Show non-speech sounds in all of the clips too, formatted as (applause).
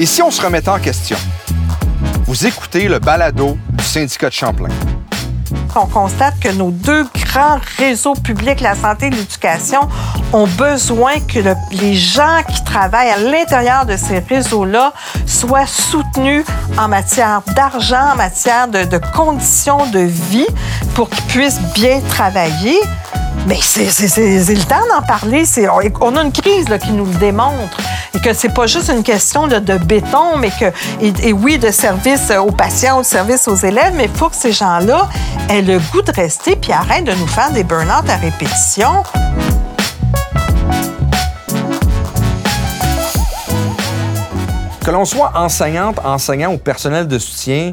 Et si on se remettait en question? Vous écoutez le balado du syndicat de Champlain. On constate que nos deux grands réseaux publics, la santé et l'éducation, ont besoin que le- les gens qui travaillent à l'intérieur de ces réseaux-là soient soutenus en matière d'argent, en matière de conditions de vie pour qu'ils puissent bien travailler. Mais c'est le temps d'en parler. On a une crise là, qui nous le démontre. Et que c'est pas juste une question de béton, mais que, et, et oui, de service aux patients, de service aux élèves, mais il faut que ces gens-là aient le goût de rester puis arrêtent de nous faire des burn-out à répétition. Que l'on soit enseignante, enseignant ou personnel de soutien,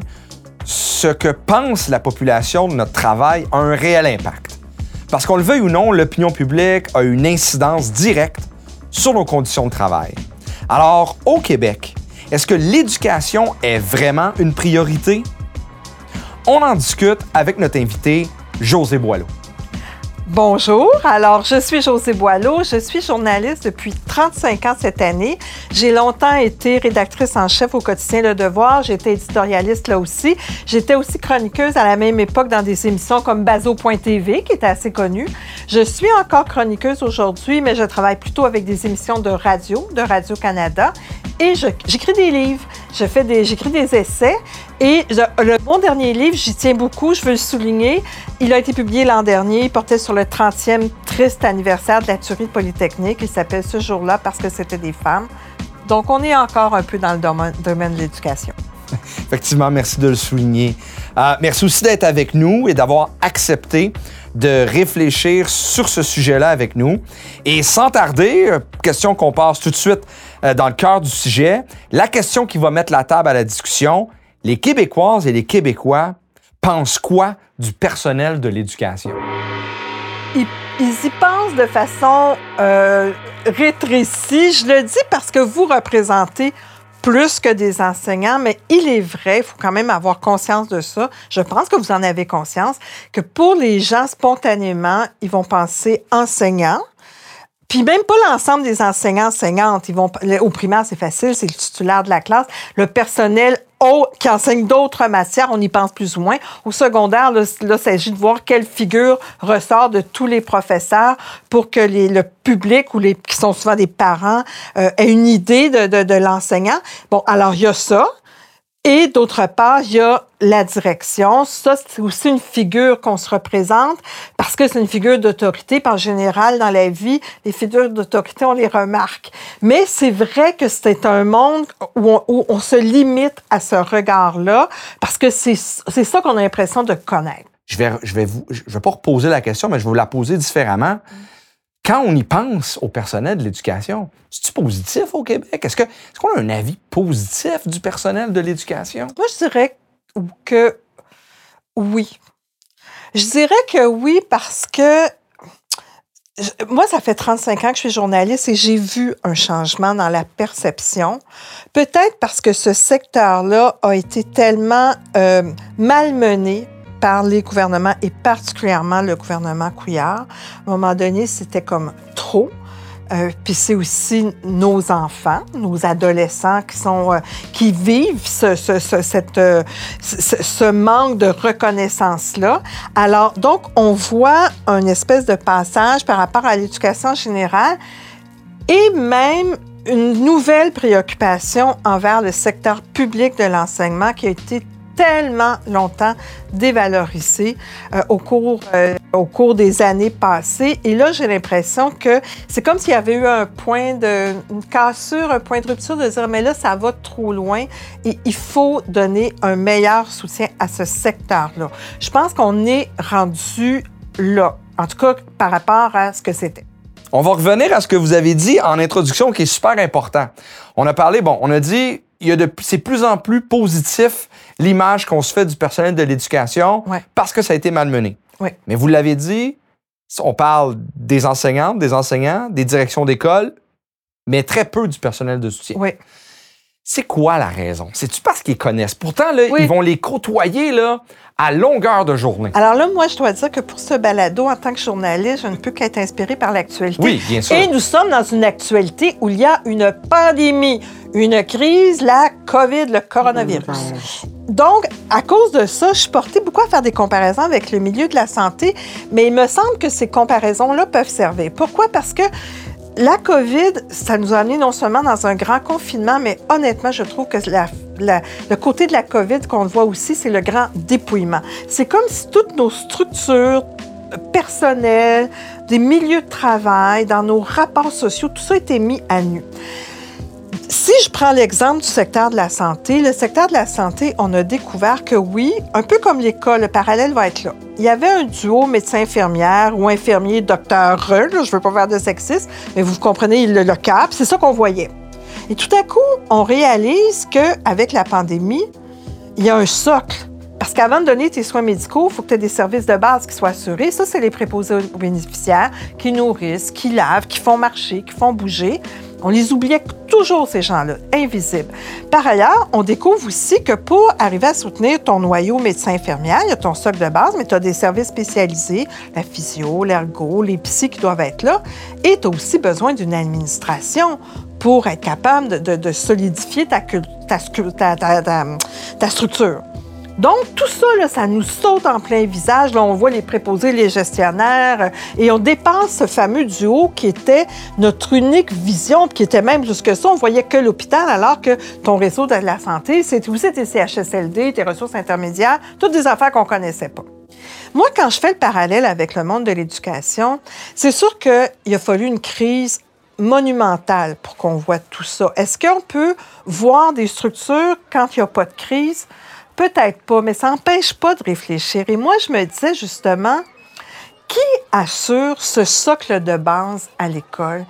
ce que pense la population de notre travail a un réel impact. Parce qu'on le veuille ou non, l'opinion publique a une incidence directe sur nos conditions de travail. Alors, au Québec, est-ce que l'éducation est vraiment une priorité? On en discute avec notre invité, José Boileau. Bonjour, alors je suis José Boileau, je suis journaliste depuis 35 ans cette année. J'ai longtemps été rédactrice en chef au quotidien Le Devoir, j'étais éditorialiste là aussi. J'étais aussi chroniqueuse à la même époque dans des émissions comme Bazo.tv qui était assez connue. Je suis encore chroniqueuse aujourd'hui, mais je travaille plutôt avec des émissions de radio, de Radio-Canada et j'écris des livres. J'écris des essais et je- le, mon dernier livre, j'y tiens beaucoup, je veux le souligner. Il a été publié l'an dernier. Il portait sur le 30e triste anniversaire de la tuerie de Polytechnique. Il s'appelle ce jour-là parce que c'était des femmes. Donc, on est encore un peu dans le domaine, domaine de l'éducation. (laughs) Effectivement, merci de le souligner. Euh, merci aussi d'être avec nous et d'avoir accepté de réfléchir sur ce sujet-là avec nous. Et sans tarder, euh, question qu'on passe tout de suite euh, dans le cœur du sujet, la question qui va mettre la table à la discussion, les Québécoises et les Québécois pensent quoi du personnel de l'éducation? Ils, y pensent de façon euh, rétrécie. Je le dis parce que vous représentez plus que des enseignants, mais il est vrai, il faut quand même avoir conscience de ça. Je pense que vous en avez conscience, que pour les gens, spontanément, ils vont penser enseignants. Puis même pas l'ensemble des enseignants, enseignantes. Ils vont, au primaire, c'est facile, c'est le titulaire de la classe. Le personnel qui enseigne d'autres matières, on y pense plus ou moins. Au secondaire, là, il s'agit de voir quelle figure ressort de tous les professeurs pour que le public ou les qui sont souvent des parents euh, aient une idée de, de- de l'enseignant. Bon, alors il y a ça. Et d'autre part, il y a la direction. Ça, c'est aussi une figure qu'on se représente parce que c'est une figure d'autorité. En général, dans la vie, les figures d'autorité, on les remarque. Mais c'est vrai que c'est un monde où on, se limite à ce regard-là parce que c'est c'est ça qu'on a l'impression de connaître. Je vais, je vais vous, je vais pas reposer la question, mais je vais vous la poser différemment. Quand on y pense au personnel de l'éducation, c'est-tu positif au Québec? Est-ce que- est-ce qu'on a un avis positif du personnel de l'éducation? Moi, je dirais que oui. Je dirais que oui parce que moi, ça fait 35 ans que je suis journaliste et j'ai vu un changement dans la perception. Peut-être parce que ce secteur-là a été tellement euh, malmené par les gouvernements et particulièrement le gouvernement Couillard. À un moment donné, c'était comme trop. Euh, puis c'est aussi nos enfants, nos adolescents qui sont euh, qui vivent ce, ce, ce- cette, euh, ce manque de reconnaissance là. Alors donc on voit un espèce de passage par rapport à l'éducation générale et même une nouvelle préoccupation envers le secteur public de l'enseignement qui a été tellement longtemps dévalorisé euh, au, cours, euh, au cours des années passées. Et là, j'ai l'impression que c'est comme s'il y avait eu un point de, une cassure, un point de rupture de dire, mais là, ça va trop loin et il faut donner un meilleur soutien à ce secteur-là. Je pense qu'on est rendu là, en tout cas par rapport à ce que c'était. On va revenir à ce que vous avez dit en introduction qui est super important. On a parlé, bon, on a dit, il de, c'est plus en plus positif l'image qu'on se fait du personnel de l'éducation Ouais. parce que ça a été malmené. Ouais. Mais vous l'avez dit, on parle des enseignantes, des enseignants, des directions d'école, mais très peu du personnel de soutien. C'est quoi la raison? C'est-tu parce qu'ils connaissent? Pourtant, là, Oui. ils vont les côtoyer là, à longueur de journée. Alors là, moi, je dois dire que pour ce balado, en tant que journaliste, je ne peux qu'être inspirée par l'actualité. Oui, bien sûr. Et nous sommes dans une actualité où il y a une pandémie, une crise, la COVID, le coronavirus. Donc, à cause de ça, je suis portée beaucoup à faire des comparaisons avec le milieu de la santé, mais il me semble que ces comparaisons-là peuvent servir. Pourquoi? Parce que la COVID, ça nous a amené non seulement dans un grand confinement, mais honnêtement, je trouve que le côté de la COVID qu'on voit aussi, c'est le grand dépouillement. C'est comme si toutes nos structures personnelles, des milieux de travail, dans nos rapports sociaux, tout ça été mis à nu. Si je prends l'exemple du secteur de la santé, le secteur de la santé, on a découvert que oui, un peu comme l'école, le parallèle va être là. Il y avait un duo médecin-infirmière ou infirmier-docteur, là, je ne veux pas faire de sexisme, mais vous comprenez le, le cap, c'est ça qu'on voyait. Et tout à coup, on réalise qu'avec la pandémie, il y a un socle. Parce qu'avant de donner tes soins médicaux, il faut que tu aies des services de base qui soient assurés. Ça, c'est les préposés aux bénéficiaires qui nourrissent, qui lavent, qui font marcher, qui font bouger. On les oubliait toujours, ces gens-là, invisibles. Par ailleurs, on découvre aussi que pour arriver à soutenir ton noyau médecin-infirmière, il y a ton socle de base, mais tu as des services spécialisés, la physio, l'ergo, les psys qui doivent être là. Et tu as aussi besoin d'une administration pour être capable de, solidifier ta structure. Donc, tout ça, ça nous saute en plein visage. Là, on voit les préposés, les gestionnaires, euh, et on dépasse ce fameux duo qui était notre unique vision, qui était même jusque ça. On voyait que l'hôpital, alors que ton réseau de la santé, c'est aussi tes CHSLD, tes ressources intermédiaires, toutes des affaires qu'on connaissait pas. Moi, quand je fais le parallèle avec le monde de l'éducation, c'est sûr qu'il a fallu une crise monumentale pour qu'on voit tout ça. Est-ce qu'on peut voir des structures quand il n'y a pas de crise? Peut-être pas, mais ça n'empêche pas de réfléchir. Et moi, je me disais justement, qui assure ce socle de base à l'école?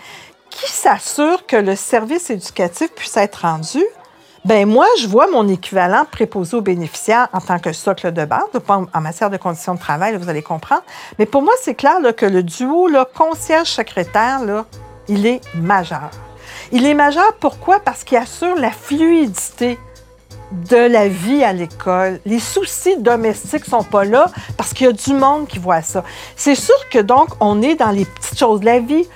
Qui s'assure que le service éducatif puisse être rendu? Ben moi, je vois mon équivalent préposé aux bénéficiaires en tant que socle de base, en- matière de conditions de travail, vous allez comprendre. Mais pour moi, c'est clair que le duo concierge-secrétaire, il est majeur. Il est majeur pourquoi? Parce qu'il assure la fluidité de la vie à l'école. Les soucis domestiques sont pas là parce qu'il y a du monde qui voit ça. C'est sûr que donc, on est dans les petites choses de la vie.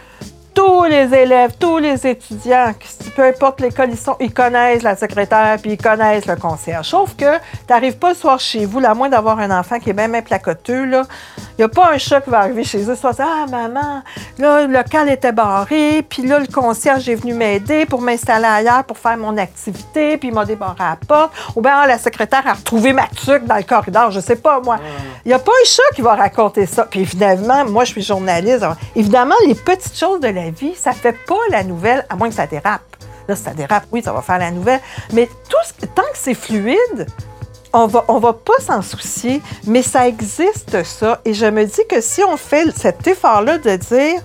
Tous les élèves, tous les étudiants, peu importe l'école, ils, sont, ils connaissent la secrétaire puis ils connaissent le concierge. Sauf que tu n'arrives pas le soir chez vous, à moins d'avoir un enfant qui est bien, bien placoteux, là. Il n'y a pas un chat qui va arriver chez eux, soit Ah, maman, là, le local était barré, puis là, le concierge est venu m'aider pour m'installer ailleurs pour faire mon activité, puis il m'a débarré à la porte. Ou bien, ah, la secrétaire a retrouvé ma tuque dans le corridor, je sais pas, moi. Il n'y a pas un chat qui va raconter ça. Puis évidemment, moi, je suis journaliste. alors, évidemment, les petites choses de la vie, ça fait pas la nouvelle, à moins que ça dérape. Là, si ça dérape, oui, ça va faire la nouvelle. Mais tout ce- tant que c'est fluide, on va, on va pas s'en soucier, mais ça existe, ça. Et je me dis que si on fait cet effort-là de dire,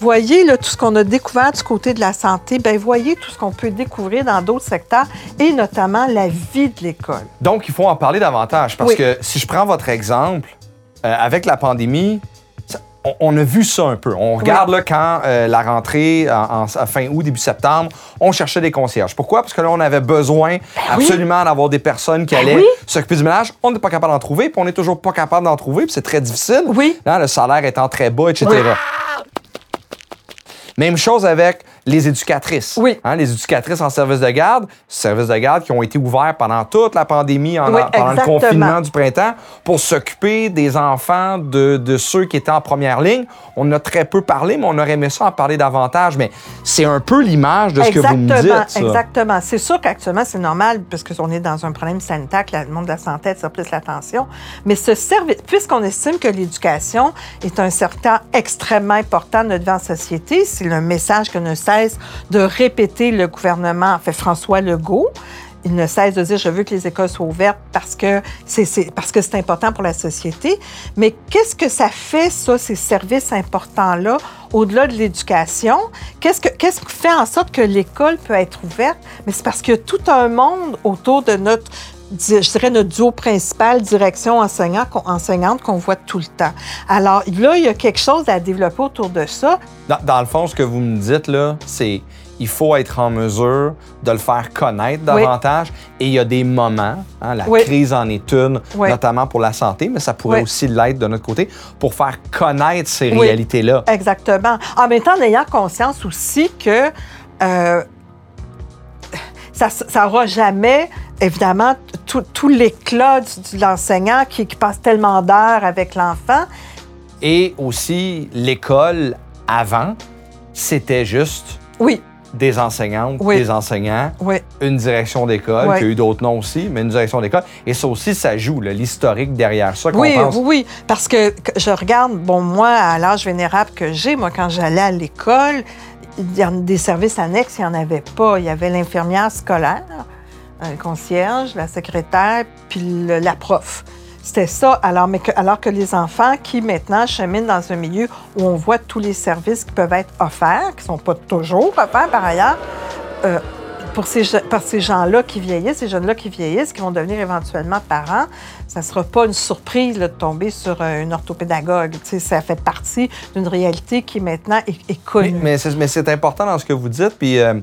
voyez là, tout ce qu'on a découvert du côté de la santé, ben voyez tout ce qu'on peut découvrir dans d'autres secteurs, et notamment la vie de l'école. Donc, il faut en parler davantage parce Oui. que si je prends votre exemple, euh, avec la pandémie, on, on a vu ça un peu. On regarde là, quand euh, la rentrée, en, fin août, début septembre, on cherchait des concierges. Pourquoi? Parce que là, on avait besoin absolument d'avoir des personnes qui allaient Ben oui. s'occuper du ménage. On n'est pas capable d'en trouver, puis on n'est toujours pas capable d'en trouver, puis c'est très difficile. Oui. Là, le salaire étant très bas, etc. Même chose avec les éducatrices. Oui. Hein, les éducatrices en service de garde, services de garde qui ont été ouverts pendant toute la pandémie, en- Oui, pendant le confinement du printemps, pour s'occuper des enfants de, de ceux qui étaient en première ligne. On a très peu parlé, mais on aurait aimé ça en parler davantage. Mais c'est un peu l'image de ce que vous me dites. ça. Exactement. C'est sûr qu'actuellement, c'est normal parce qu'on est dans un problème sanitaire, que le monde de la santé attire plus l'attention. Mais ce service, puisqu'on estime que l'éducation est un secteur extrêmement important de notre vie en société, c'est le message que ne de répéter le gouvernement, en fait François Legault. Il ne cesse de dire je veux que les écoles soient ouvertes parce que c'est parce que c'est important pour la société. Mais qu'est-ce que ça fait ça ces services importants là au-delà de l'éducation? Qu'est-ce que qu'est-ce qui fait en sorte que l'école peut être ouverte? Mais c'est parce qu'il y a tout un monde autour de notre je dirais notre duo principal direction enseignant enseignante qu'on voit tout le temps. Alors là, il y a quelque chose à développer autour de ça. Dans, dans le fond, ce que vous me dites, là, c'est il faut être en mesure de le faire connaître davantage. Et il y a des moments, hein, la crise en est une, notamment pour la santé, mais ça pourrait aussi l'être de notre côté, pour faire connaître ces réalités-là. Exactement. En même temps, en ayant conscience aussi que euh, ça n'aura jamais, évidemment, tout, l'éclat de l'enseignant qui, qui passe tellement d'heures avec l'enfant. Et aussi, l'école, avant, c'était juste oui des enseignantes, des enseignants, une direction d'école, qui a eu d'autres noms aussi, mais une direction d'école. Et ça aussi, ça joue, l'historique derrière ça. Oui, pense... oui, parce que je regarde, bon, moi, à l'âge vénérable que j'ai, moi, quand j'allais à l'école, il y a des services annexes, il n'y en avait pas. Il y avait l'infirmière scolaire, le concierge, la secrétaire, puis la prof. C'était ça, alors, mais que, alors que les enfants qui maintenant cheminent dans un milieu où on voit tous les services qui peuvent être offerts, qui ne sont pas toujours offerts par ailleurs, euh, pour ces, par ces gens-là qui vieillissent, ces jeunes-là qui vieillissent, qui vont devenir éventuellement parents, ça ne sera pas une surprise de tomber sur euh, une orthopédagogue. ça fait partie d'une réalité qui maintenant est, connue. mais c'est important dans ce que vous dites, puis euh,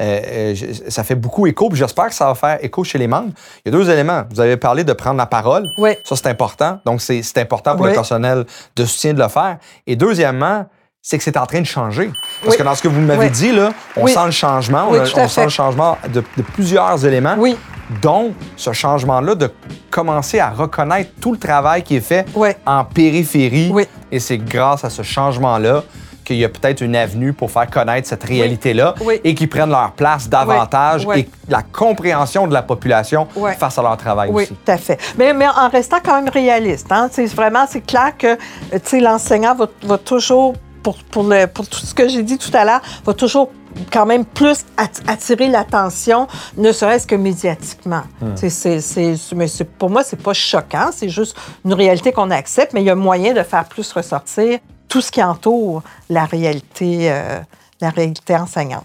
euh, ça fait beaucoup écho, puis j'espère que ça va faire écho chez les membres. Il y a deux éléments. Vous avez parlé de prendre la parole. Oui. Ça, c'est important. Donc, c'est important pour le personnel de soutien de le faire. Et deuxièmement, c'est que c'est en train de changer. Parce que dans ce que vous m'avez dit, là, on sent le changement, on, sent le changement de, plusieurs éléments. Oui. Dont ce changement-là de commencer à reconnaître tout le travail qui est fait en périphérie. Et c'est grâce à ce changement-là qu'il y a peut-être une avenue pour faire connaître cette réalité-là et qu'ils prennent leur place davantage et la compréhension de la population face à leur travail aussi. Oui, tout à fait. Mais, mais, en restant quand même réaliste. Hein? Vraiment, c'est clair que l'enseignant va, va toujours pour, pour, tout ce que j'ai dit tout à l'heure, va toujours quand même plus attirer l'attention, ne serait-ce que médiatiquement. Hmm. mais pour moi, c'est pas choquant, c'est juste une réalité qu'on accepte, mais il y a moyen de faire plus ressortir tout ce qui entoure la réalité, euh, la réalité enseignante.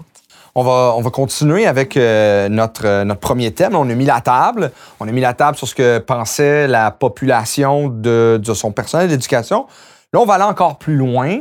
On va, on va continuer avec euh, notre, euh, notre premier thème. On a mis la table. On a mis la table sur ce que pensait la population de, de son personnel d'éducation. Là, on va aller encore plus loin.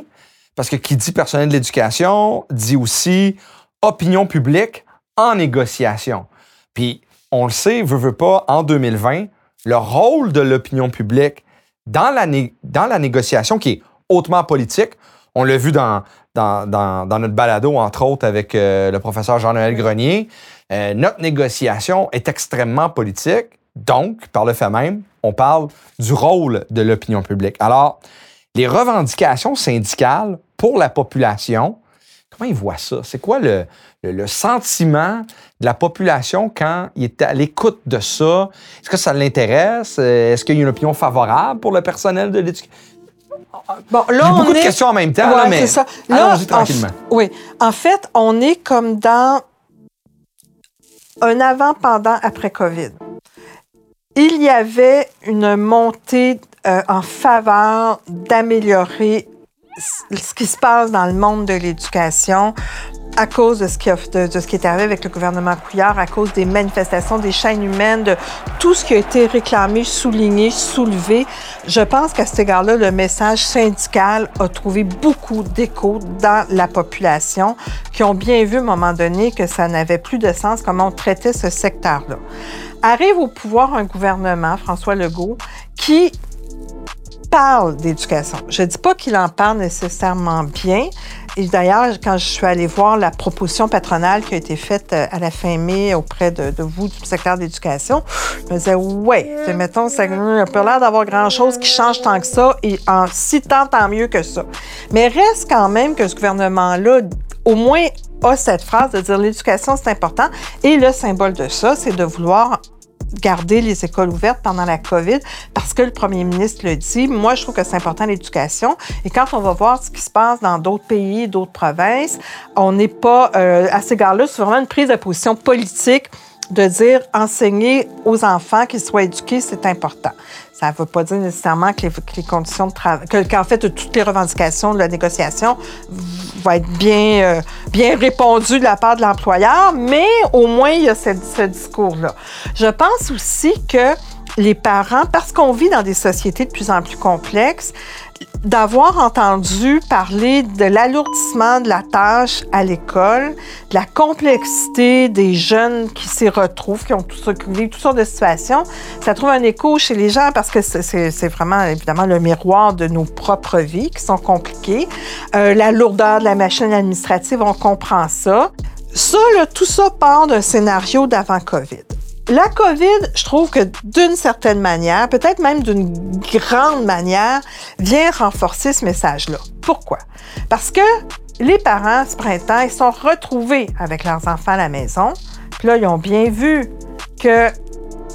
Parce que qui dit personnel de l'éducation dit aussi opinion publique en négociation. Puis, on le sait, veut, veut pas, en 2020, le rôle de l'opinion publique dans la, dans la négociation qui est hautement politique, on l'a vu dans, dans, dans, notre balado, entre autres, avec euh, le professeur Jean-Noël Grenier, euh, notre négociation est extrêmement politique. Donc, par le fait même, on parle du rôle de l'opinion publique. Alors, les revendications syndicales pour la population, comment ils voient ça? C'est quoi le, sentiment de la population quand il est à l'écoute de ça? Est-ce que ça l'intéresse? Est-ce qu'il y a une opinion favorable pour le personnel de l'éducation? Bon, là, beaucoup de questions en même temps, mais ça. allons-y tranquillement. oui. En fait, on est comme dans un avant, pendant, après COVID. Il y avait une montée euh, en faveur d'améliorer ce qui se passe dans le monde de l'éducation à cause de ce, qui de, ce qui est arrivé avec le gouvernement Couillard, à cause des manifestations, des chaînes humaines, de tout ce qui a été réclamé, souligné, soulevé. Je pense qu'à cet égard-là, le message syndical a trouvé beaucoup d'écho dans la population, qui ont bien vu à un moment donné que ça n'avait plus de sens comment on traitait ce secteur-là. Arrive au pouvoir un gouvernement, François Legault, qui parle d'éducation. Je ne dis pas qu'il en parle nécessairement bien. Et d'ailleurs, quand je suis allée voir la proposition patronale qui a été faite euh, à la fin mai auprès de, vous du secteur d'éducation, je me disais, ouais, mettons, ça n'a pas l'air d'avoir grand-chose qui change tant que ça, et en si tant, tant mieux que ça. Mais reste quand même que ce gouvernement-là, au moins, a cette phrase de dire l'éducation, c'est important. Et le symbole de ça, c'est de vouloir garder les écoles ouvertes pendant la COVID parce que le premier ministre le dit. Moi, je trouve que c'est important l'éducation. Et quand on va voir ce qui se passe dans d'autres pays, d'autres provinces, on n'est pas euh, à ces gars-là. C'est vraiment une prise de position politique de dire enseigner aux enfants qu'ils soient éduqués, c'est important. Ça ne veut pas dire nécessairement que les, conditions de travail, qu'en fait, toutes les revendications de la négociation vont être bien, euh, bien répondues de la part de l'employeur, mais au moins, il y a ce, discours-là. Je pense aussi que les parents, parce qu'on vit dans des sociétés de plus en plus complexes, d'avoir entendu parler de l'alourdissement de la tâche à l'école, de la complexité des jeunes qui s'y retrouvent, qui ont tout ça, qui toutes sortes de situations, ça trouve un écho chez les gens parce que c'est vraiment évidemment le miroir de nos propres vies qui sont compliquées. Euh, la lourdeur de la machine administrative, on comprend ça. Ça, là, tout ça part d'un scénario d'avant COVID. La COVID, je trouve que d'une certaine manière, peut-être même d'une grande manière, vient renforcer ce message-là. Pourquoi? Parce que les parents, ce printemps, ils sont retrouvés avec leurs enfants à la maison. Puis là, ils ont bien vu que,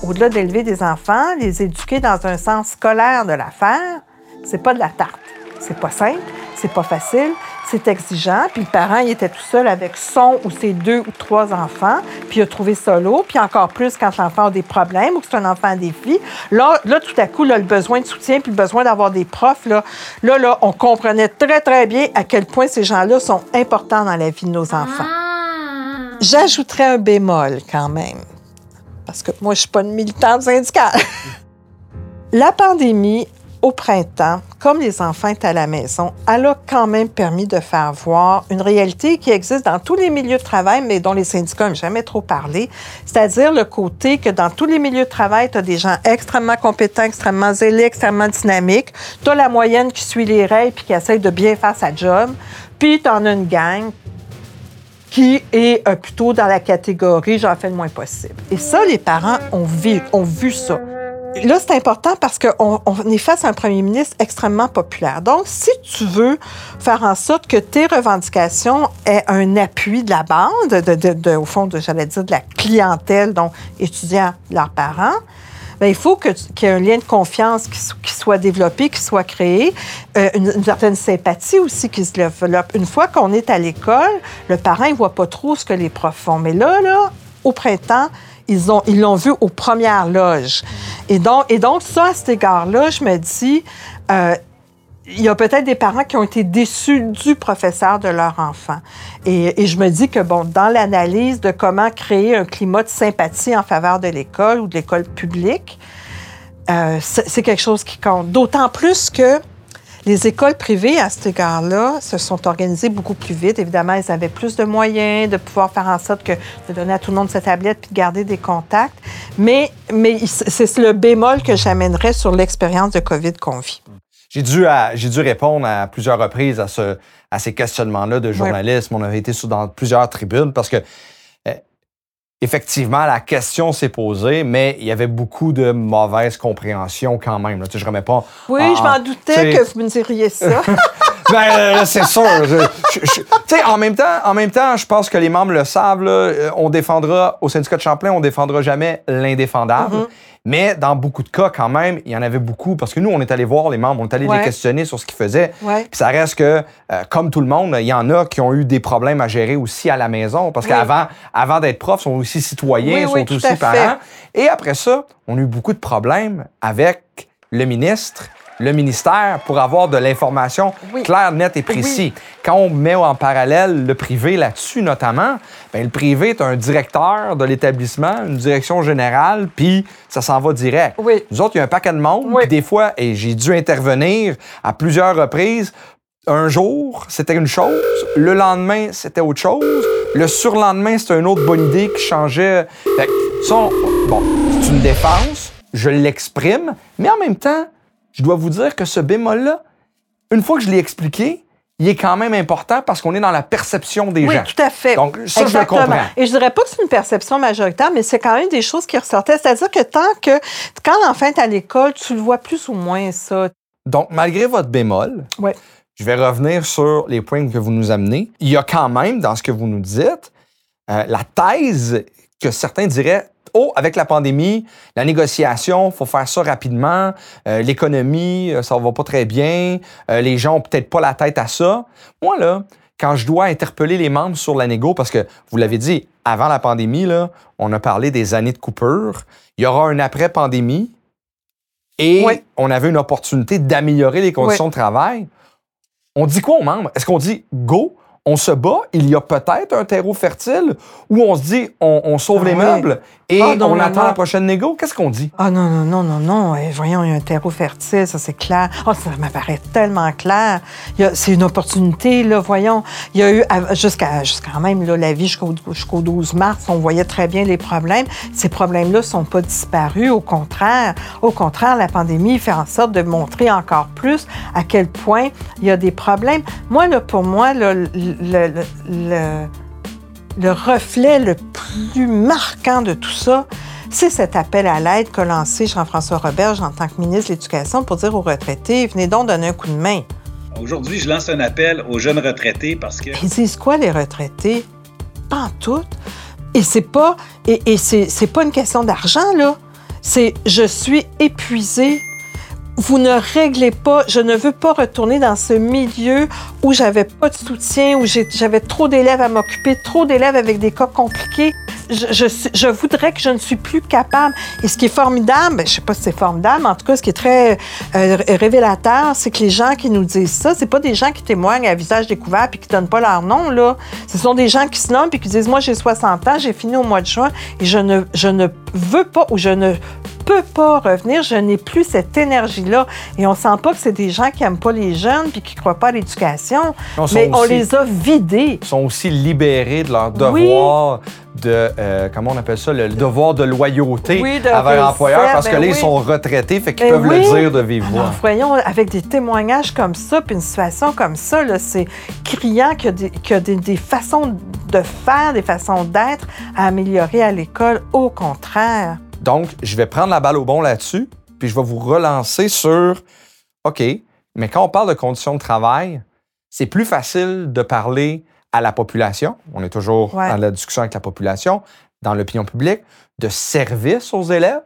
au-delà d'élever des enfants, les éduquer dans un sens scolaire de l'affaire, c'est pas de la tarte. C'est pas simple, c'est pas facile, c'est exigeant. Puis le parent, il était tout seul avec son ou ses deux ou trois enfants, puis il a trouvé ça lourd. Puis encore plus quand l'enfant a des problèmes ou que c'est un enfant à défi. Là, là, tout à coup, là, le besoin de soutien puis le besoin d'avoir des profs, là, là, là, on comprenait très, très bien à quel point ces gens-là sont importants dans la vie de nos enfants. Ah. J'ajouterais un bémol quand même, parce que moi, je suis pas une militante syndicale. (laughs) La pandémie au printemps, comme les enfants étaient à la maison, elle a quand même permis de faire voir une réalité qui existe dans tous les milieux de travail, mais dont les syndicats n'ont jamais trop parlé, c'est-à-dire le côté que dans tous les milieux de travail, tu as des gens extrêmement compétents, extrêmement zélés, extrêmement dynamiques, tu as la moyenne qui suit les règles puis qui essaye de bien faire sa job, puis tu en as une gang qui est euh, plutôt dans la catégorie j'en fais le moins possible. Et ça, les parents ont vu, ont vu ça. Là, c'est important parce qu'on est face à un premier ministre extrêmement populaire. Donc, si tu veux faire en sorte que tes revendications aient un appui de la bande, de, au fond, j'allais dire, de la clientèle, donc étudiants, leurs parents, bien, il faut qu'il y ait un lien de confiance qui, soit développé, qui soit créé, euh, une, certaine sympathie aussi qui se développe. Une fois qu'on est à l'école, le parent, il voit pas trop ce que les profs font. Mais là, là, au printemps, ils ont ils l'ont vu aux premières loges. Et donc, et donc ça, à cet égard-là, je me dis, euh, il y a peut-être des parents qui ont été déçus du professeur de leur enfant. Et, et je me dis que, bon, dans l'analyse de comment créer un climat de sympathie en faveur de l'école ou de l'école publique, euh, c'est quelque chose qui compte. D'autant plus que les écoles privées, à cet égard-là, se sont organisées beaucoup plus vite. Évidemment, elles avaient plus de moyens de pouvoir faire en sorte que de donner à tout le monde sa tablette puis de garder des contacts. Mais, mais c'est le bémol que j'amènerais sur l'expérience de COVID qu'on vit. J'ai dû, dû répondre à plusieurs reprises à, ce, à ces questionnements-là de journalisme. On avait été dans plusieurs tribunes parce que effectivement, la question s'est posée, mais il y avait beaucoup de mauvaise compréhension quand même. Là. Tu sais, je remets pas. Oui, je m'en doutais que vous me diriez ça. (laughs) ben, euh, c'est sûr. tu sais, en même temps, en même temps, je pense que les membres le savent. Là, euh, on défendra au syndicat de Champlain, on défendra jamais l'indéfendable. Mm-hmm. Mais dans beaucoup de cas, quand même, il y en avait beaucoup parce que nous, on est allé voir les membres, on est allé les questionner sur ce qu'ils faisaient. Puis ça reste que, euh, comme tout le monde, il y en a qui ont eu des problèmes à gérer aussi à la maison parce qu'avant avant d'être profs, ils sont aussi citoyens, ils sont aussi parents. Et après ça, on a eu beaucoup de problèmes avec le ministre le ministère pour avoir de l'information claire, nette et précise. Quand on met en parallèle le privé là-dessus, notamment, bien, le privé est un directeur de l'établissement, une direction générale, puis ça s'en va direct. Nous autres, il y a un paquet de monde, puis des fois, et j'ai dû intervenir à plusieurs reprises. Un jour, c'était une chose, le lendemain, c'était autre chose, le surlendemain, c'était une autre bonne idée qui changeait. bon, c'est une défense, je l'exprime, mais en même temps, je dois vous dire que ce bémol-là, une fois que je l'ai expliqué, il est quand même important parce qu'on est dans la perception des gens. Oui, tout à fait. Donc, ça, je le comprends. Et je dirais pas que c'est une perception majoritaire, mais c'est quand même des choses qui ressortaient. C'est-à-dire que tant que, quand l'enfant est à l'école, tu le vois plus ou moins, ça. Donc, malgré votre bémol, je vais revenir sur les points que vous nous amenez. Il y a quand même, dans ce que vous nous dites, euh, la thèse que certains diraient oh, avec la pandémie, la négociation, faut faire ça rapidement, euh, l'économie, euh, ça va pas très bien, euh, les gens ont peut-être pas la tête à ça. Moi, là, quand je dois interpeller les membres sur la négo, parce que vous l'avez dit, avant la pandémie, là, on a parlé des années de coupure. Il y aura un après-pandémie et on avait une opportunité d'améliorer les conditions de travail. On dit quoi aux membres? Est-ce qu'on dit go? On se bat, il y a peut-être un terreau fertile où on se dit, on, on sauve Ah les oui. meubles et Ah, non, on non, attend non. la prochaine négo. Qu'est-ce qu'on dit? Ah non, non, non, non, non. Eh, voyons, il y a un terreau fertile, ça c'est clair. Oh, ça m'apparaît tellement clair. C'est une opportunité, là, voyons. Il y a eu, jusqu'à même là, la vie jusqu'au jusqu'au 12 mars, on voyait très bien les problèmes. Ces problèmes-là ne sont pas disparus, au contraire. Au contraire, la pandémie fait en sorte de montrer encore plus à quel point il y a des problèmes. Moi, là, pour moi, là, le- le- le- le le reflet le plus marquant de tout ça, c'est cet appel à l'aide qu'a lancé Jean-François Roberge en tant que ministre de l'Éducation pour dire aux retraités, venez donc donner un coup de main. Aujourd'hui, je lance un appel aux jeunes retraités parce que Ils disent quoi, les retraités? Pas en tout. Et c'est pas, et, et c'est, c'est pas une question d'argent, là. C'est je suis épuisé. Vous ne réglez pas, je ne veux pas retourner dans ce milieu où j'avais pas de soutien, où j'avais trop d'élèves à m'occuper, trop d'élèves avec des cas compliqués. Je, voudrais que je ne suis plus capable. Et ce qui est formidable, ben, je sais pas si c'est formidable, en tout cas, ce qui est très euh, révélateur, c'est que les gens qui nous disent ça, c'est pas des gens qui témoignent à visage découvert puis qui donnent pas leur nom, là. Ce sont des gens qui se nomment puis qui disent, moi, j'ai 60 ans, j'ai fini au mois de juin et je ne, je ne veux pas ou je ne peux pas revenir, je n'ai plus cette énergie-là. Et on sent pas que c'est des gens qui aiment pas les jeunes puis qui croient pas à l'éducation, mais on aussi- les a vidés. sont aussi libérés de leur Oui. devoir de, euh, comment on appelle ça, le devoir de loyauté Oui, de envers l'employeur, parce que ben là, ils sont retraités, fait qu'ils Ben peuvent oui. le dire de vive voix. Alors, voyons, avec des témoignages comme ça, puis une situation comme ça, c'est criant qu'il y a, des, y a des- des façons de faire, des façons d'être à améliorer à l'école. Au contraire. Donc, je vais prendre la balle au bon là-dessus, puis je vais vous relancer sur OK, mais quand on parle de conditions de travail, c'est plus facile de parler à la population. On est toujours Ouais. dans la discussion avec la population, dans l'opinion publique, de service aux élèves.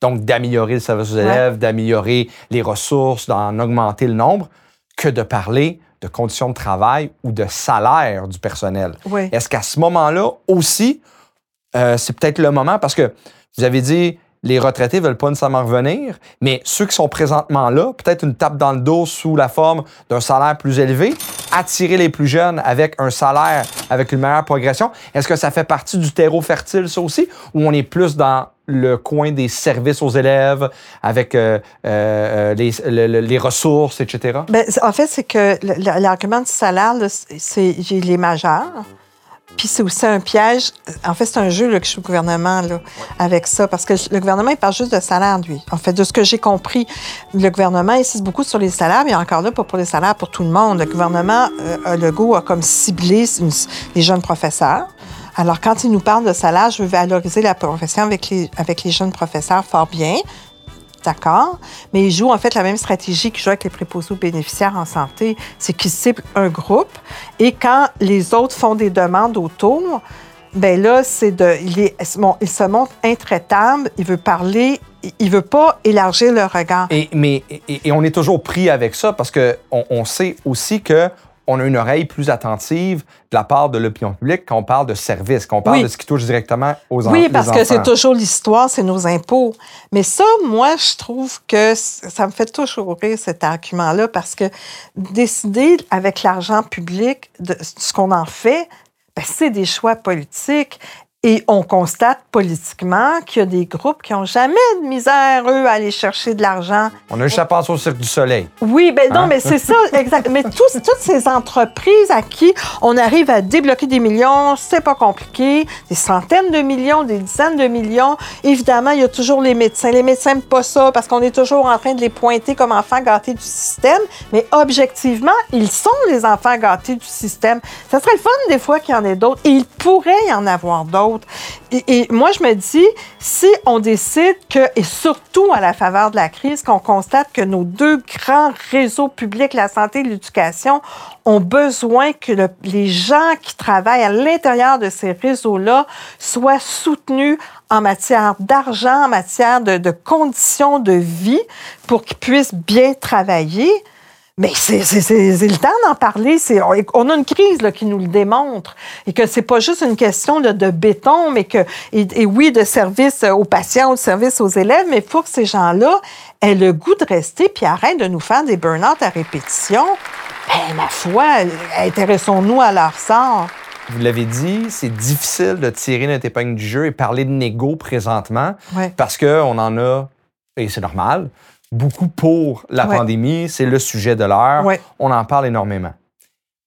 Donc, d'améliorer le service aux Ouais. élèves, d'améliorer les ressources, d'en augmenter le nombre, que de parler de conditions de travail ou de salaire du personnel. Est-ce qu'à ce moment-là aussi, euh, c'est peut-être le moment parce que vous avez dit les retraités veulent pas nécessairement revenir, mais ceux qui sont présentement là, peut-être une tape dans le dos sous la forme d'un salaire plus élevé, attirer les plus jeunes avec un salaire avec une meilleure progression. Est-ce que ça fait partie du terreau fertile, ça aussi, ou on est plus dans le coin des services aux élèves, avec euh, euh, les, le- le- les ressources, etc. Ben, en fait, c'est que l'argument du salaire, c'est- c'est il est majeur. Puis c'est aussi un piège. En fait, c'est un jeu que je suis au gouvernement là, avec ça, parce que le gouvernement, il parle juste de salaire, lui. En fait, de ce que j'ai compris, le gouvernement insiste beaucoup sur les salaires, mais encore là, pas pour les salaires pour tout le monde. Le gouvernement, euh, Legault, a comme ciblé les jeunes professeurs. Alors, quand il nous parle de salaire, je veux valoriser la profession avec les, avec les jeunes professeurs fort bien. D'accord. Mais il joue en fait la même stratégie qu'il joue avec les préposés aux bénéficiaires en santé. C'est qu'il cible un groupe et quand les autres font des demandes autour, ben là, c'est de. Il, se montre intraitable, il veut parler, il- veut pas élargir le regard. Et, mais, et on est toujours pris avec ça parce qu'on on sait aussi que on a une oreille plus attentive de la part de l'opinion publique quand on parle de services, quand on parle Oui. de ce qui touche directement aux en- Oui, parce que c'est enfants. toujours l'histoire, c'est nos impôts. Mais ça, moi, je trouve que ça me fait toujours rire cet argument-là parce que décider avec l'argent public de ce qu'on en fait, ben, c'est des choix politiques. Et on constate politiquement qu'il y a des groupes qui n'ont jamais de misère, eux, à aller chercher de l'argent On a juste à penser au Cirque du Soleil. oui, ben non, Hein? mais c'est ça, (laughs) exact. Mais tous- toutes ces entreprises à qui on arrive à débloquer des millions, c'est pas compliqué, des centaines de millions, des dizaines de millions. Évidemment, il y a toujours les médecins. Les médecins n'aiment pas ça parce qu'on est toujours en train de les pointer comme enfants gâtés du système. Mais objectivement, ils sont les enfants gâtés du système. Ça serait le fun des fois qu'il y en ait d'autres. Et il pourrait y en avoir d'autres. Et, moi, je me dis, si on décide que, et surtout à la faveur de la crise, qu'on constate que nos deux grands réseaux publics, la santé et l'éducation, ont besoin que le- les gens qui travaillent à l'intérieur de ces réseaux-là soient soutenus en matière d'argent, en matière de conditions de vie pour qu'ils puissent bien travailler. Mais c'est le temps d'en parler. On a une crise là, qui nous le démontre et que c'est pas juste une question là, de béton, mais que, et, et oui, de service aux patients, de service aux élèves, mais il faut que ces gens-là aient le goût de rester puis arrêtent de nous faire des burn-out à répétition. Ben, ma foi, intéressons-nous à leur sort. Vous l'avez dit, c'est difficile de tirer notre épingle du jeu et parler de négo présentement parce qu'on en a, et c'est normal, beaucoup pour la Ouais. pandémie. C'est le sujet de l'heure. Ouais. On en parle énormément.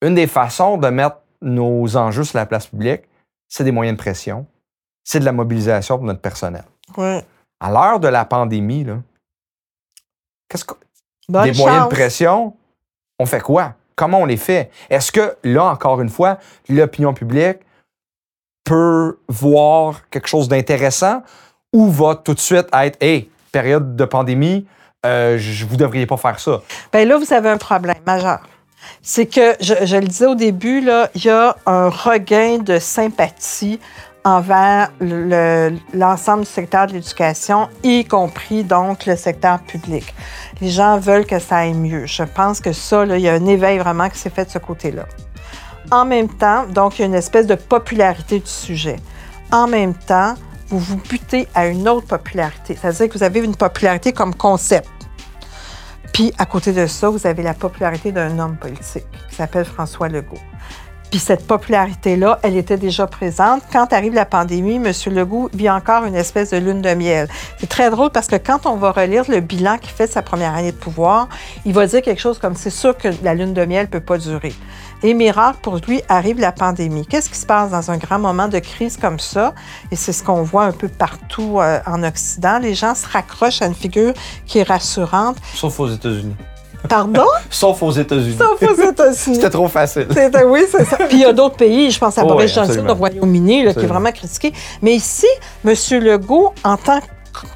Une des façons de mettre nos enjeux sur la place publique, c'est des moyens de pression, c'est de la mobilisation pour notre personnel. Ouais. À l'heure de la pandémie, là, qu'est-ce que, Bonne des moyens de pression, on fait quoi? Comment on les fait? Est-ce que, là, encore une fois, l'opinion publique peut voir quelque chose d'intéressant ou va tout de suite être, hey, période de pandémie, euh, vous ne devriez pas faire ça? Ben là, vous avez un problème majeur. C'est que, je, le disais au début, il y a un regain de sympathie envers le- l'ensemble du secteur de l'éducation, y compris donc le secteur public. Les gens veulent que ça aille mieux. Je pense que ça, il y a un éveil vraiment qui s'est fait de ce côté-là. En même temps, donc, il y a une espèce de popularité du sujet. En même temps, vous vous butez à une autre popularité. C'est-à-dire que vous avez une popularité comme concept. Puis, à côté de ça, vous avez la popularité d'un homme politique qui s'appelle François Legault. Puis cette popularité-là, elle était déjà présente. Quand arrive la pandémie, M. Legault vit encore une espèce de lune de miel. C'est très drôle parce que quand on va relire le bilan qu'il fait de sa première année de pouvoir, il va dire quelque chose comme c'est sûr que la lune de miel ne peut pas durer. Et miracle, pour lui, arrive la pandémie. Qu'est-ce qui se passe dans un grand moment de crise comme ça? Et c'est ce qu'on voit un peu partout euh, en Occident. Les gens se raccrochent à une figure qui est rassurante. Sauf aux États-Unis. Pardon? (laughs) Sauf aux États-Unis. Sauf aux États-Unis. (laughs) C'était trop facile. C'est- Oui, c'est ça. Puis il y a d'autres pays, je pense à Oh, Boris oui, Johnson au Royaume-Uni, qui est vraiment critiqué. Mais ici, M. Legault, en tant que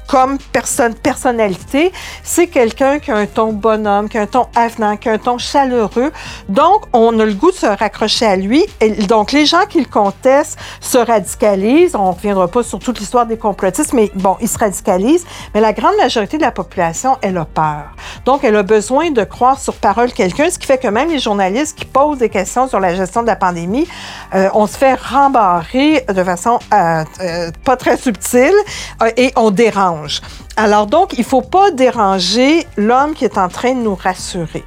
comme personne, personnalité, c'est quelqu'un qui a un ton bonhomme, qui a un ton avenant, qui a un ton chaleureux. Donc, on a le goût de se raccrocher à lui. Donc, les gens qui le contestent se radicalisent. On ne reviendra pas sur toute l'histoire des complotistes, mais bon, ils se radicalisent. Mais la grande majorité de la population, elle a peur. Donc, elle a besoin de croire sur parole quelqu'un, ce qui fait que même les journalistes qui posent des questions sur la gestion de la pandémie, euh, on se fait rembarrer de façon euh, euh, pas très subtile euh, et on dérange. Alors donc, il ne faut pas déranger l'homme qui est en train de nous rassurer.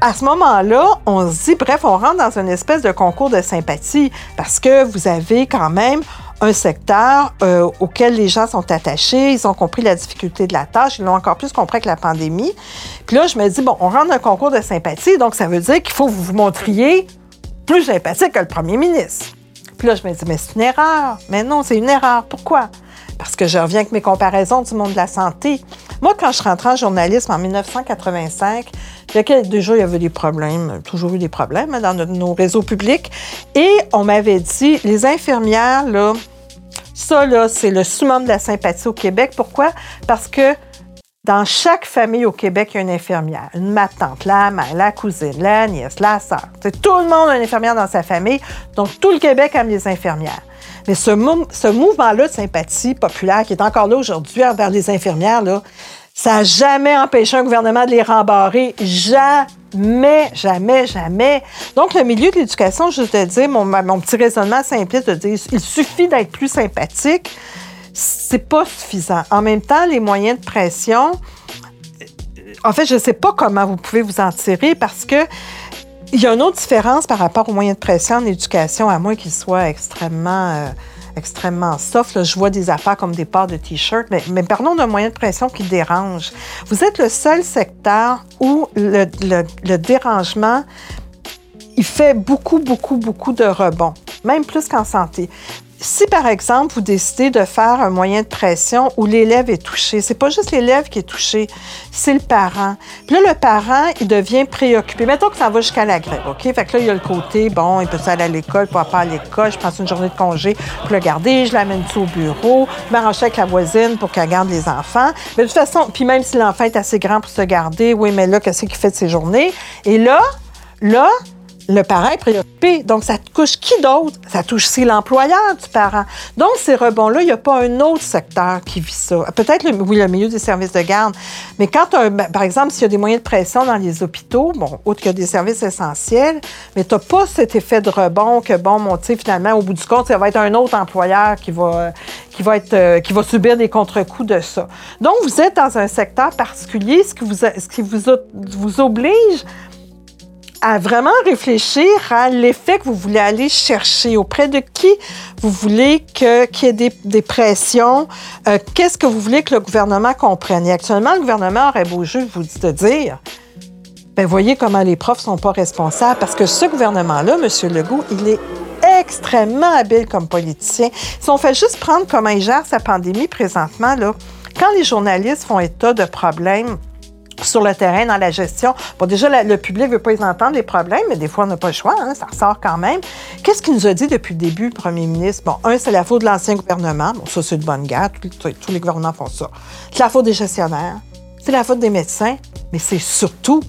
À ce moment-là, on se dit, bref, on rentre dans une espèce de concours de sympathie parce que vous avez quand même un secteur euh, auquel les gens sont attachés, ils ont compris la difficulté de la tâche, ils l'ont encore plus compris avec la pandémie. Puis là, je me dis, bon, on rentre dans un concours de sympathie, donc ça veut dire qu'il faut que vous vous montriez plus sympathique que le premier ministre. Puis là, je me dis, mais c'est une erreur. Mais non, c'est une erreur. Pourquoi? Parce que je reviens avec mes comparaisons du monde de la santé. Moi, quand je rentrée en journalisme en 1985, il y a quelques- déjà, il y avait des problèmes, toujours eu des problèmes hein, dans nos- réseaux publics. Et on m'avait dit, les infirmières, là, ça, là, c'est le summum de la sympathie au Québec. Pourquoi? Parce que dans chaque famille au Québec, il y a une infirmière. Une ma tante, la mère, la cousine, la nièce, la sœur. Tout le monde a une infirmière dans sa famille. Donc, tout le Québec aime les infirmières. Mais ce, mou- ce mouvement-là de sympathie populaire qui est encore là aujourd'hui envers les infirmières, ça n'a jamais empêché un gouvernement de les rembarrer. Jamais, jamais, jamais. Donc, le milieu de l'éducation, juste de dire, mon, mon petit raisonnement simpliste de dire, il suffit d'être plus sympathique, c'est pas suffisant. En même temps, les moyens de pression, euh, en fait, je ne sais pas comment vous pouvez vous en tirer parce que il y a une autre différence par rapport aux moyens de pression en éducation, à moins qu'ils soient extrêmement, euh, extrêmement soft. Là, je vois des affaires comme des parts de T-shirt, mais, parlons d'un moyen de pression qui dérange. Vous êtes le seul secteur où le, le- le dérangement, il fait beaucoup, beaucoup, beaucoup de rebonds, même plus qu'en santé. Si, par exemple, vous décidez de faire un moyen de pression où l'élève est touché, c'est pas juste l'élève qui est touché, c'est le parent. Puis là, le parent, il devient préoccupé. Mettons que ça va jusqu'à la grève, OK? Fait que là, il y a le côté, bon, il peut aller à l'école, il pas à l'école, je passe une journée de congé pour le garder, je l'amène au bureau, je m'arrange avec la voisine pour qu'elle garde les enfants. Mais de toute façon, puis même si l'enfant est assez grand pour se garder, oui, mais là, qu'est-ce qu'il fait de ses journées? Et là, là, le parent est préoccupé. Donc, ça touche qui d'autre? Ça touche aussi l'employeur du parent. Donc, ces rebonds-là, il n'y a pas un autre secteur qui vit ça. Peut-être, oui, le milieu des services de garde. Mais quand, un- par exemple, s'il y a des moyens de pression dans les hôpitaux, bon, outre qu'il y a des services essentiels, mais tu n'as pas cet effet de rebond que, bon, mon, finalement, au bout du compte, ça va être un autre employeur qui va, qui va, être, euh, qui va subir des contre-coups de ça. Donc, vous êtes dans un secteur particulier, ce qui vous, ce qui vous, vous oblige à vraiment réfléchir à l'effet que vous voulez aller chercher, auprès de qui vous voulez qu'il y ait des, des pressions, euh, qu'est-ce que vous voulez que le gouvernement comprenne. Et actuellement, le gouvernement aurait beau jeu vous de dire, ben voyez comment les profs sont pas responsables, parce que ce gouvernement-là, M. Legault, il est extrêmement habile comme politicien. Si on fait juste prendre comment il gère sa pandémie présentement, là, quand les journalistes font état de problèmes sur le terrain, dans la gestion. Bon, déjà, le public ne veut pas entendre, les problèmes, mais des fois, on n'a pas le choix, hein, ça ressort quand même. Qu'est-ce qu'il nous a dit depuis le début, le premier ministre? Bon, un, c'est la faute de l'ancien gouvernement. Bon, ça, c'est de bonne guerre. Tous- tous les gouvernements font ça. C'est la faute des gestionnaires. C'est la faute des médecins. Mais c'est surtout,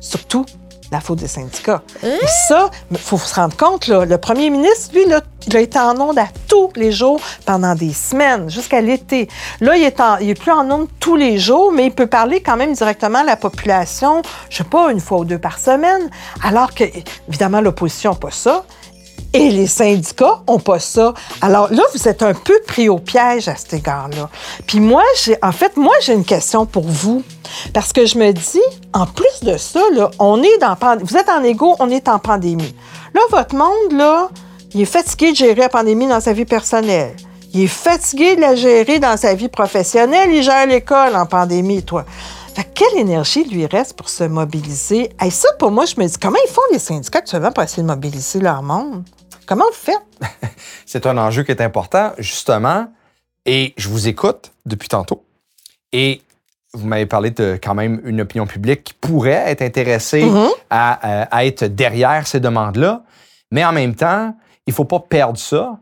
surtout, la faute des syndicats. Et ça, il faut se rendre compte, là, le premier ministre, lui, là, il a été en onde à tous les jours pendant des semaines, jusqu'à l'été. Là, il est, en- il est plus en onde tous les jours, mais il peut parler quand même directement à la population, je sais pas, une fois ou deux par semaine, alors que, évidemment, l'opposition n'a pas ça. Et les syndicats ont pas ça. Alors là, vous êtes un peu pris au piège à cet égard-là. Puis moi, j'ai, en fait, moi, j'ai une question pour vous. Parce que je me dis, en plus de ça, là, on est dans vous êtes en égo, on est en pandémie. Là, votre monde, là, il est fatigué de gérer la pandémie dans sa vie personnelle. Il est fatigué de la gérer dans sa vie professionnelle. Il gère l'école en pandémie, toi. Fait que quelle énergie lui reste pour se mobiliser? Et ça, pour moi, je me dis, comment ils font les syndicats actuellement pour essayer de mobiliser leur monde? Comment vous faites? (laughs) C'est un enjeu qui est important, justement, et je vous écoute depuis tantôt. Et vous m'avez parlé de quand même une opinion publique qui pourrait être intéressée Mhm. à, euh, à être derrière ces demandes-là, mais en même temps, il ne faut pas perdre ça.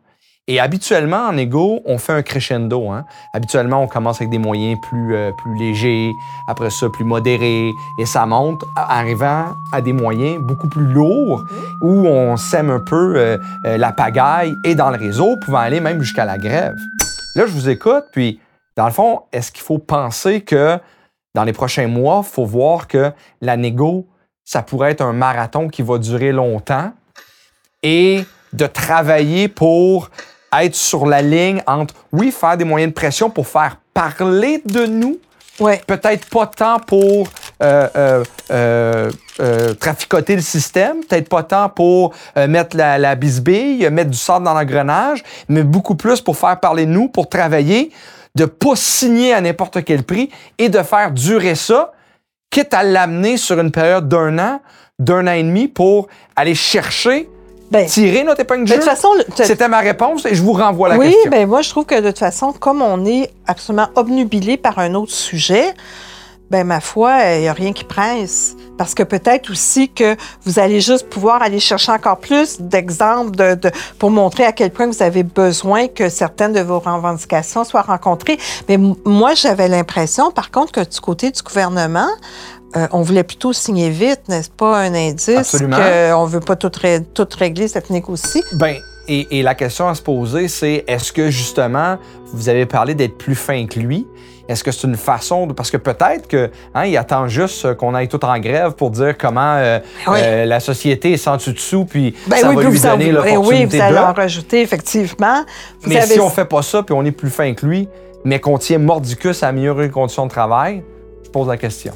Et habituellement, en égo, on fait un crescendo. Hein? Habituellement, on commence avec des moyens plus, euh, plus légers, après ça, plus modérés, et ça monte, arrivant à des moyens beaucoup plus lourds, où on sème un peu euh, euh, la pagaille et dans le réseau, pouvant aller même jusqu'à la grève. Là, je vous écoute, puis dans le fond, est-ce qu'il faut penser que dans les prochains mois, il faut voir que la négo, ça pourrait être un marathon qui va durer longtemps et de travailler pour être sur la ligne entre, oui, faire des moyens de pression pour faire parler de nous, Oui. peut-être pas tant pour euh, euh, euh, euh, traficoter le système, peut-être pas tant pour euh, mettre la, la bisbille, mettre du sable dans l'engrenage, mais beaucoup plus pour faire parler de nous, pour travailler, de pas signer à n'importe quel prix et de faire durer ça, quitte à l'amener sur une période d'un an, d'un an et demi pour aller chercher, Ben, tirer notre épingle du de façon, C'était ma réponse et je vous renvoie la oui, question. ben moi, je trouve que de toute façon, comme on est absolument obnubilé par un autre sujet, ben ma foi, il n'y a rien qui presse. Parce que peut-être aussi que vous allez juste pouvoir aller chercher encore plus d'exemples de, de- pour montrer à quel point vous avez besoin que certaines de vos revendications soient rencontrées. Mais moi, j'avais l'impression, par contre, que du côté du gouvernement, euh, on voulait plutôt signer vite, n'est-ce pas, un indice qu'on ne veut pas tout, ré- tout régler cette négocie. Ben, et, et la question à se poser, c'est est-ce que justement, vous avez parlé d'être plus fin que lui? Est-ce que c'est une façon de. Parce que peut-être que hein, il attend juste qu'on aille tout en grève pour dire comment euh, Oui. euh, la société est sans dessous, puis Ben ça oui, va puis lui donner oui, vous allez de. en rajouter, effectivement. Vous Mais avez- si on fait pas ça, puis on est plus fin que lui, mais qu'on tient mordicus à améliorer les conditions de travail, je pose la question.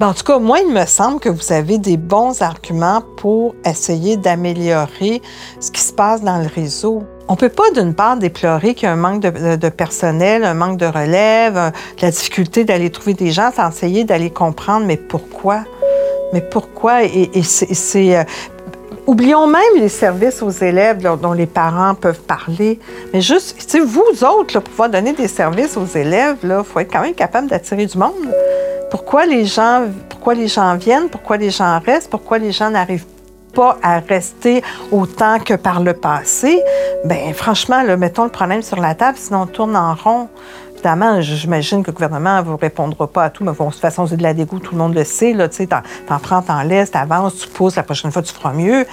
Ben, en tout cas, moi, il me semble que vous avez des bons arguments pour essayer d'améliorer ce qui se passe dans le réseau. On peut pas, d'une part, déplorer qu'il y a un manque de, personnel, un manque de relève, un- la difficulté d'aller trouver des gens, sans essayer d'aller comprendre, mais pourquoi? Mais pourquoi? Et, c'est... euh, Oublions même les services aux élèves dont les parents peuvent parler. Mais juste, vous autres, pour pouvoir donner des services aux élèves, il faut être quand même capable d'attirer du monde. Pourquoi les gens, viennent, pourquoi les gens restent, pourquoi les gens n'arrivent pas à rester autant que par le passé, ben franchement, mettons le problème sur la table, sinon on tourne en rond. Évidemment, j'imagine que le gouvernement ne vous répondra pas à tout, mais bon, de toute façon, c'est de la dégoût, tout le monde le sait. Là, tu sais, t'en, prends, t'en laisses, t'avances, tu pousses, la prochaine fois, tu feras mieux.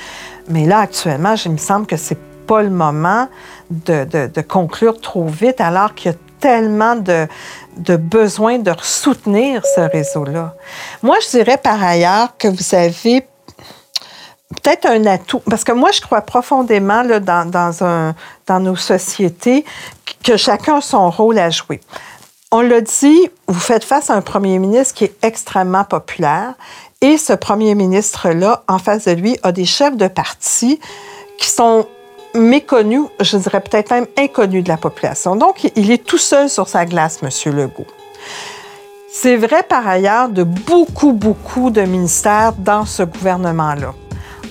Mais là, actuellement, il me semble que c'est pas le moment de conclure trop vite, alors qu'il y a tellement de, de besoin de soutenir ce réseau-là. Moi, je dirais par ailleurs que vous avez peut-être un atout, parce que moi, je crois profondément là, dans, dans, un, dans nos sociétés que chacun a son rôle à jouer. On l'a dit, vous faites face à un premier ministre qui est extrêmement populaire Et ce premier ministre-là, en face de lui, a des chefs de parti qui sont méconnus, je dirais peut-être même inconnus de la population. Donc, il est tout seul sur sa glace, M. Legault. C'est vrai par ailleurs de beaucoup, beaucoup de ministères dans ce gouvernement-là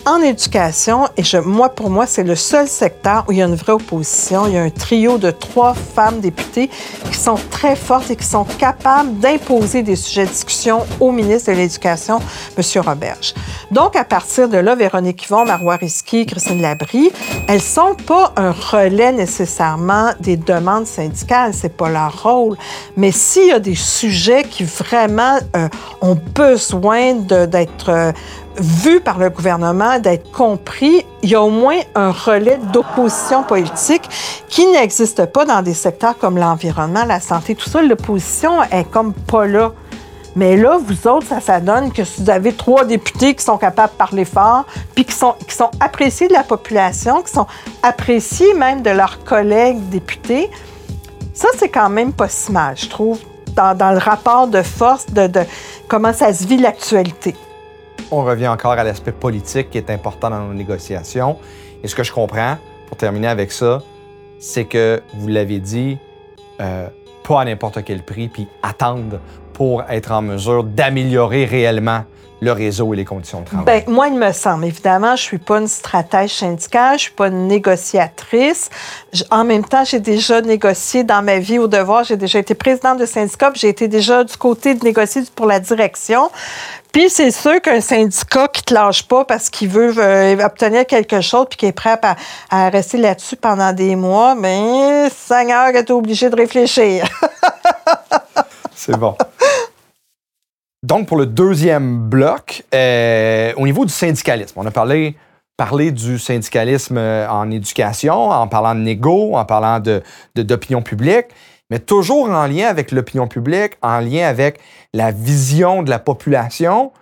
en éducation, et je, moi, pour moi, c'est le seul secteur où il y a une vraie opposition. Il y a un trio de trois femmes députées qui sont très fortes et qui sont capables d'imposer des sujets de discussion au ministre de l'Éducation, M. Roberge. Donc, à partir de là, Véronique Yvon, Marois Risky, Christine Labrie, elles sont pas un relais nécessairement des demandes syndicales. C'est pas leur rôle. Mais s'il y a des sujets qui vraiment euh, ont besoin d'être euh, vu par le gouvernement, d'être compris, il y a au moins un relais d'opposition politique qui n'existe pas dans des secteurs comme l'environnement, la santé, tout ça. L'opposition est comme pas là. Mais là, vous autres, ça, ça donne que si vous avez trois députés qui sont capables de parler fort, puis qui sont, qui sont appréciés de la population, qui sont appréciés même de leurs collègues députés, ça, c'est quand même pas si mal, je trouve, dans, le rapport de force de comment ça se vit l'actualité on revient encore à l'aspect politique qui est important dans nos négociations. Et ce que je comprends, pour terminer avec ça, c'est que, vous l'avez dit, euh, pas à n'importe quel prix, puis attendre pour être en mesure d'améliorer réellement le réseau et les conditions de travail? Bien, moi, il me semble. Évidemment, je ne suis pas une stratège syndicale, je ne suis pas une négociatrice. en même temps, j'ai déjà négocié dans ma vie au devoir. J'ai déjà été présidente de syndicat, j'ai été déjà du côté de négocier pour la direction. Puis c'est sûr qu'un syndicat qui te lâche pas parce qu'il veut euh, obtenir quelque chose puis qui est prêt à, rester là-dessus pendant des mois, ben Seigneur, est obligé de réfléchir. (laughs) c'est bon. Donc, pour le deuxième bloc, euh, au niveau du syndicalisme, on a parlé, du syndicalisme euh, en éducation, en parlant de négo, en parlant d'opinion publique mais toujours en lien avec l'opinion publique, en lien avec la vision de la population.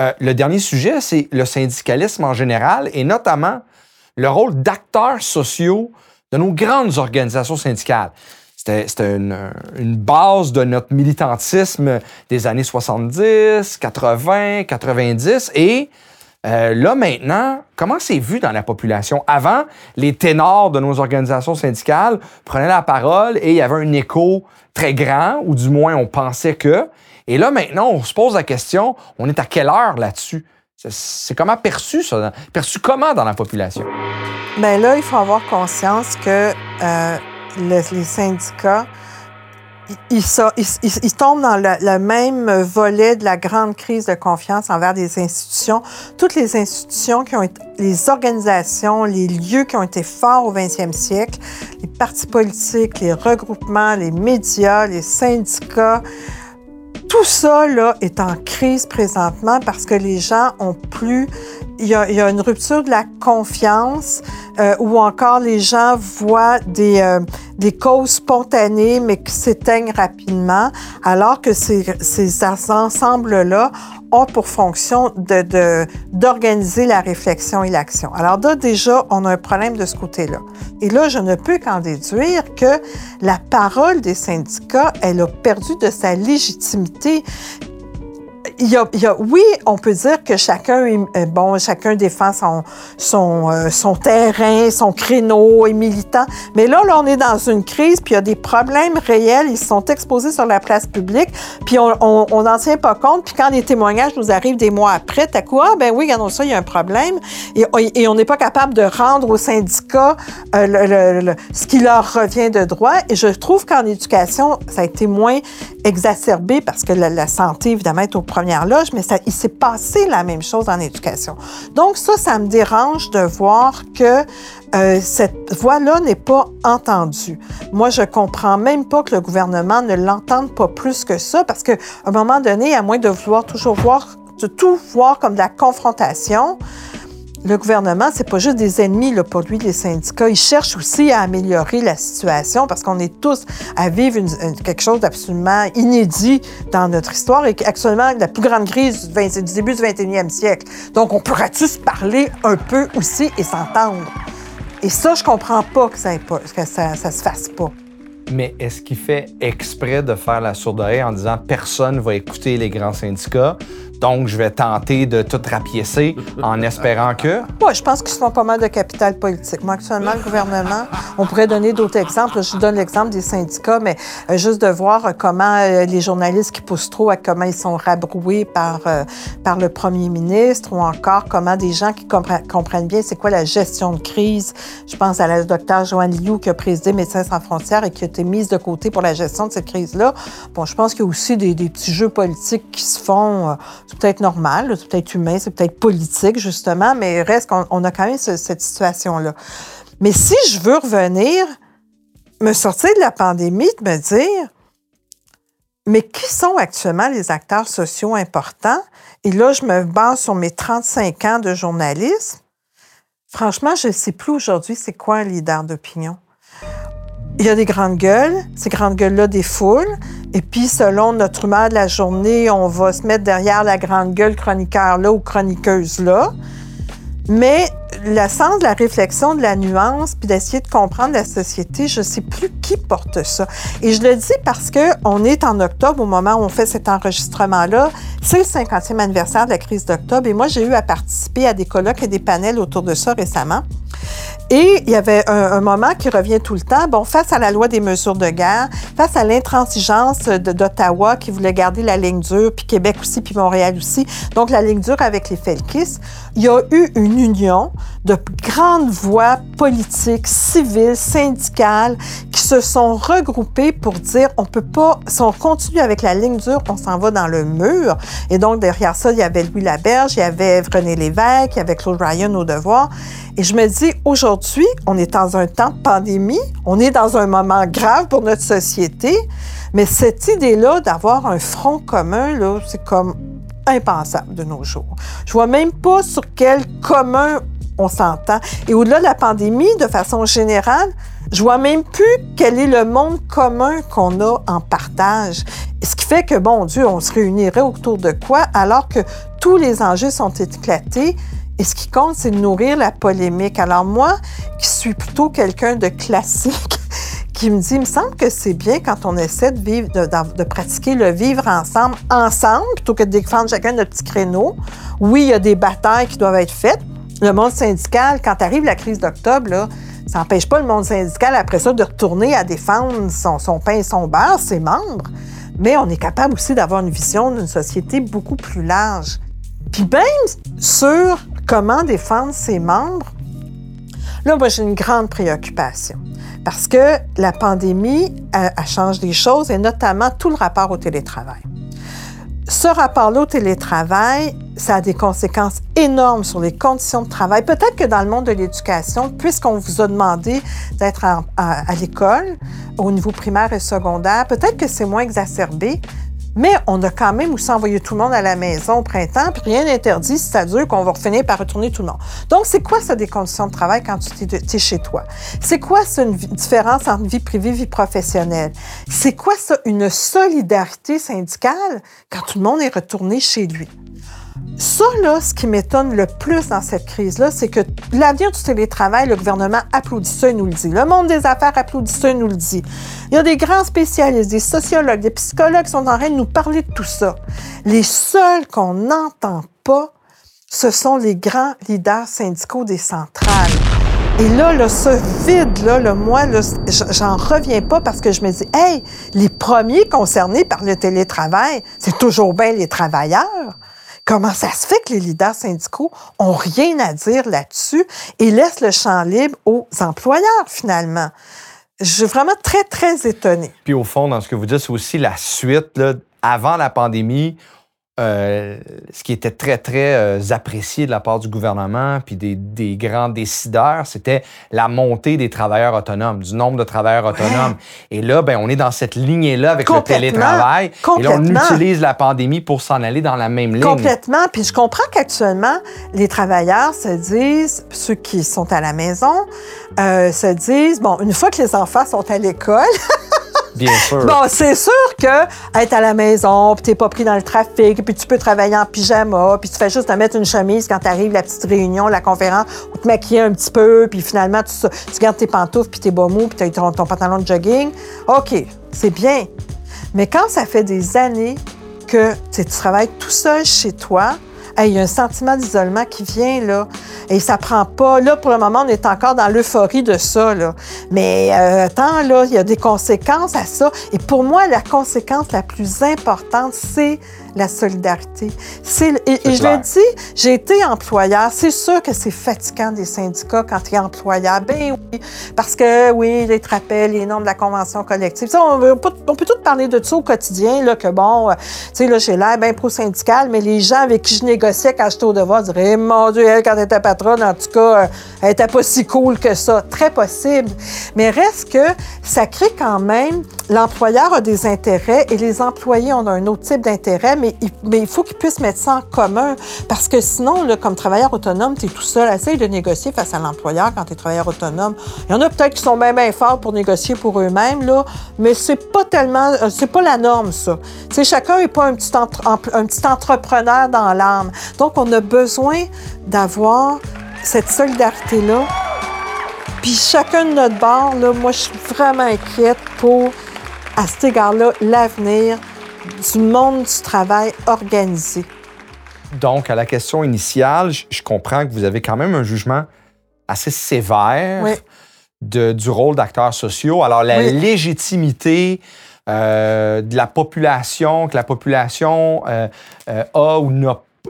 Euh, le dernier sujet, c'est le syndicalisme en général et notamment le rôle d'acteurs sociaux de nos grandes organisations syndicales. C'était une, une, base de notre militantisme des années 70, 80, 90 et euh, là, maintenant, comment c'est vu dans la population? Avant, les ténors de nos organisations syndicales prenaient la parole et il y avait un écho très grand, ou du moins on pensait que. Et là, maintenant, on se pose la question, on est à quelle heure là-dessus? C'est comment perçu, ça? Perçu comment dans la population? Bien là, il faut avoir conscience que euh, les syndicats il, il, tombe dans le, même volet de la grande crise de confiance envers des institutions. Toutes les institutions qui ont été, les organisations, les lieux qui ont été forts au 20e siècle, les partis politiques, les regroupements, les médias, les syndicats, tout ça là, est en crise présentement parce que les gens ont plus il y, a, une rupture de la confiance euh, ou encore les gens voient des, euh, des causes spontanées mais qui s'éteignent rapidement, alors que ces, ces ensembles-là ont pour fonction d'organiser la réflexion et l'action. Alors là, déjà, on a un problème de ce côté-là. Et là, je ne peux qu'en déduire que la parole des syndicats, elle a perdu de sa légitimité il y, a, y a, oui, on peut dire que chacun, est, bon, chacun défend son, son, euh, son terrain, son créneau, est militant. Mais là, là, on est dans une crise, puis il y a des problèmes réels. Ils sont exposés sur la place publique, puis on n'en tient pas compte. Puis quand les témoignages nous arrivent des mois après, t'as quoi? Ben oui, regardons ça, il y a un problème. Et, et on n'est pas capable de rendre aux syndicats euh, le, ce qui leur revient de droit. Et je trouve qu'en éducation, ça a été moins exacerbé parce que la, la santé, évidemment, est au premier mais il s'est passé la même chose en éducation. Donc ça, ça me dérange de voir que euh, cette voix-là n'est pas entendue. Moi, je comprends même pas que le gouvernement ne l'entende pas plus que ça, parce qu'à un moment donné, à moins de vouloir toujours voir, de tout voir comme de la confrontation, le gouvernement, c'est pas juste des ennemis pour lui, les syndicats. Ils cherchent aussi à améliorer la situation parce qu'on est tous à vivre quelque chose d'absolument inédit dans notre histoire et actuellement la plus grande crise du, début du 21e siècle. Donc, on pourra tous parler un peu aussi et s'entendre? Et ça, je comprends pas que ça, se fasse pas. Mais est-ce qu'il fait exprès de faire la sourde en disant personne va écouter les grands syndicats? Donc, je vais tenter de tout rapiécer en espérant que. Oui, je pense qu'ils se font pas mal de capital politique. Moi, actuellement, le gouvernement, on pourrait donner d'autres exemples. Je donne l'exemple des syndicats, mais euh, juste de voir comment euh, les journalistes qui poussent trop, à comment ils sont rabroués par, euh, par le premier ministre, ou encore comment des gens qui comprennent bien c'est quoi la gestion de crise. Je pense à la docteur Joanne Liu qui a présidé Médecins sans frontières et qui a été mise de côté pour la gestion de cette crise-là. Bon, je pense qu'il y a aussi des, petits jeux politiques qui se font c'est peut-être normal, c'est peut-être humain, c'est peut-être politique, justement, mais reste qu'on on a quand même cette situation-là. Mais si je veux revenir, me sortir de la pandémie, de me dire, mais qui sont actuellement les acteurs sociaux importants? Et là, je me base sur mes 35 ans de journalisme. Franchement, je ne sais plus aujourd'hui c'est quoi un leader d'opinion. Il y a des grandes gueules, ces grandes gueules-là des foules. Et puis, selon notre humeur de la journée, on va se mettre derrière la grande gueule chroniqueur-là ou chroniqueuse-là. Mais le sens de la réflexion, de la nuance, puis d'essayer de comprendre la société, je ne sais plus qui porte ça. Et je le dis parce qu'on est en octobre, au moment où on fait cet enregistrement-là. C'est le 50e anniversaire de la crise d'octobre. Et moi, j'ai eu à participer à des colloques et des panels autour de ça récemment. Et il y avait un, moment qui revient tout le temps. Bon, face à la loi des mesures de guerre, face à l'intransigeance d'Ottawa qui voulait garder la ligne dure, puis Québec aussi, puis Montréal aussi, donc la ligne dure avec les Felkis, il y a eu une union de grandes voix politiques, civiles, syndicales qui se sont regroupées pour dire on peut pas, si on continue avec la ligne dure, on s'en va dans le mur. Et donc derrière ça, il y avait Louis Laberge, il y avait René Lévesque, il y avait Claude Ryan au devoir. Et je me dis, aujourd'hui, on est dans un temps de pandémie, on est dans un moment grave pour notre société, mais cette idée-là d'avoir un front commun, c'est comme impensable de nos jours. Je vois même pas sur quel commun on s'entend. Et au-delà de la pandémie, de façon générale, je vois même plus quel est le monde commun qu'on a en partage. Ce qui fait que, bon Dieu, on se réunirait autour de quoi alors que tous les enjeux sont éclatés et ce qui compte, c'est de nourrir la polémique. Alors moi, qui suis plutôt quelqu'un de classique, (laughs) qui me dit, il me semble que c'est bien quand on essaie de vivre, de, pratiquer le vivre ensemble, ensemble, plutôt que de défendre chacun notre petit créneau. Oui, il y a des batailles qui doivent être faites. Le monde syndical, quand arrive la crise d'octobre, ça n'empêche pas le monde syndical, après ça, de retourner à défendre son, pain et son beurre, ses membres. Mais on est capable aussi d'avoir une vision d'une société beaucoup plus large. Puis même sur comment défendre ses membres, là, moi, j'ai une grande préoccupation. Parce que la pandémie a, changé des choses et notamment tout le rapport au télétravail. Ce rapport-là au télétravail, ça a des conséquences énormes sur les conditions de travail. Peut-être que dans le monde de l'éducation, puisqu'on vous a demandé d'être à l'école au niveau primaire et secondaire, peut-être que c'est moins exacerbé, mais on a quand même aussi envoyé tout le monde à la maison au printemps, puis rien n'interdit, si ça dure, qu'on va finir par retourner tout le monde. Donc, c'est quoi ça des conditions de travail quand tu es, chez toi? C'est quoi ça une différence entre vie privée et vie professionnelle? C'est quoi ça une solidarité syndicale quand tout le monde est retourné chez lui? Ça, là, ce qui m'étonne le plus dans cette crise-là, c'est que l'avenir du télétravail, le gouvernement applaudit ça et nous le dit. Le monde des affaires applaudit ça et nous le dit. Il y a des grands spécialistes, des sociologues, des psychologues qui sont en train de nous parler de tout ça. Les seuls qu'on n'entend pas, ce sont les grands leaders syndicaux des centrales. Et là, là ce vide-là, le moi, j'en reviens pas parce que je me dis, hey, les premiers concernés par le télétravail, c'est toujours bien les travailleurs. Comment ça se fait que les leaders syndicaux ont rien à dire là-dessus et laissent le champ libre aux employeurs, finalement? Je suis vraiment très, très étonnée. Puis au fond, dans ce que vous dites, c'est aussi la suite. Là, avant la pandémie, euh, ce qui était très, très euh, apprécié de la part du gouvernement puis des, des grands décideurs, c'était la montée des travailleurs autonomes, du nombre de travailleurs autonomes. Et là, ben, on est dans cette lignée-là avec le télétravail. Et là, on utilise la pandémie pour s'en aller dans la même ligne. Complètement. Puis je comprends qu'actuellement, les travailleurs se disent, ceux qui sont à la maison, euh, se disent, bon, une fois que les enfants sont à l'école, (laughs) Bien (laughs) sûr. Bon, c'est sûr que être à la maison, puis t'es pas pris dans le trafic, puis tu peux travailler en pyjama, puis tu fais juste te mettre une chemise quand t'arrives la petite réunion, la conférence, ou te maquiller un petit peu, puis finalement tu, tu gardes tes pantoufles, puis tes bas mous, puis ton, ton pantalon de jogging. OK, c'est bien. Mais quand ça fait des années que tu travailles tout seul chez toi, il y a un sentiment d'isolement qui vient, là. Et ça prend pas. Là, pour le moment, on est encore dans l'euphorie de ça, là. Mais euh, attends, là, il y a des conséquences à ça. Et pour moi, la conséquence la plus importante, c'est la solidarité. C'est, et, je le dis, j'ai été employeur. C'est sûr que c'est fatigant des syndicats quand tu es employeur. Ben oui, parce que oui, les rappels, les normes de la convention collective. on, peut, on peut tout parler de ça au quotidien, là, que bon, euh, tu sais, là, j'ai l'air bien pro-syndical, mais les gens avec qui je quand j'étais au devoir diraient, eh, mon Dieu, elle, quand elle était patronne, en tout cas, euh, elle était pas si cool que ça. Très possible. Mais reste que ça crée quand même, l'employeur a des intérêts et les employés ont un autre type d'intérêt, mais il, faut qu'ils puissent mettre ça en commun. Parce que sinon, comme travailleur autonome, tu es tout seul. Essaye de négocier face à l'employeur quand tu es travailleur autonome. Il y en a peut-être qui sont bien, bien forts pour négocier pour eux-mêmes, là, mais c'est pas tellement, euh, c'est pas la norme, ça. chacun n'est pas un petit, un petit entrepreneur dans l'âme. Donc, on a besoin d'avoir cette solidarité-là. Puis chacun de notre bord, là, moi, je suis vraiment inquiète pour, à cet égard-là, l'avenir du monde du travail organisé. Donc, à la question initiale, je, comprends que vous avez quand même un jugement assez sévère du rôle d'acteurs sociaux. Alors, la légitimité euh, de la population, que la population euh, euh, a ou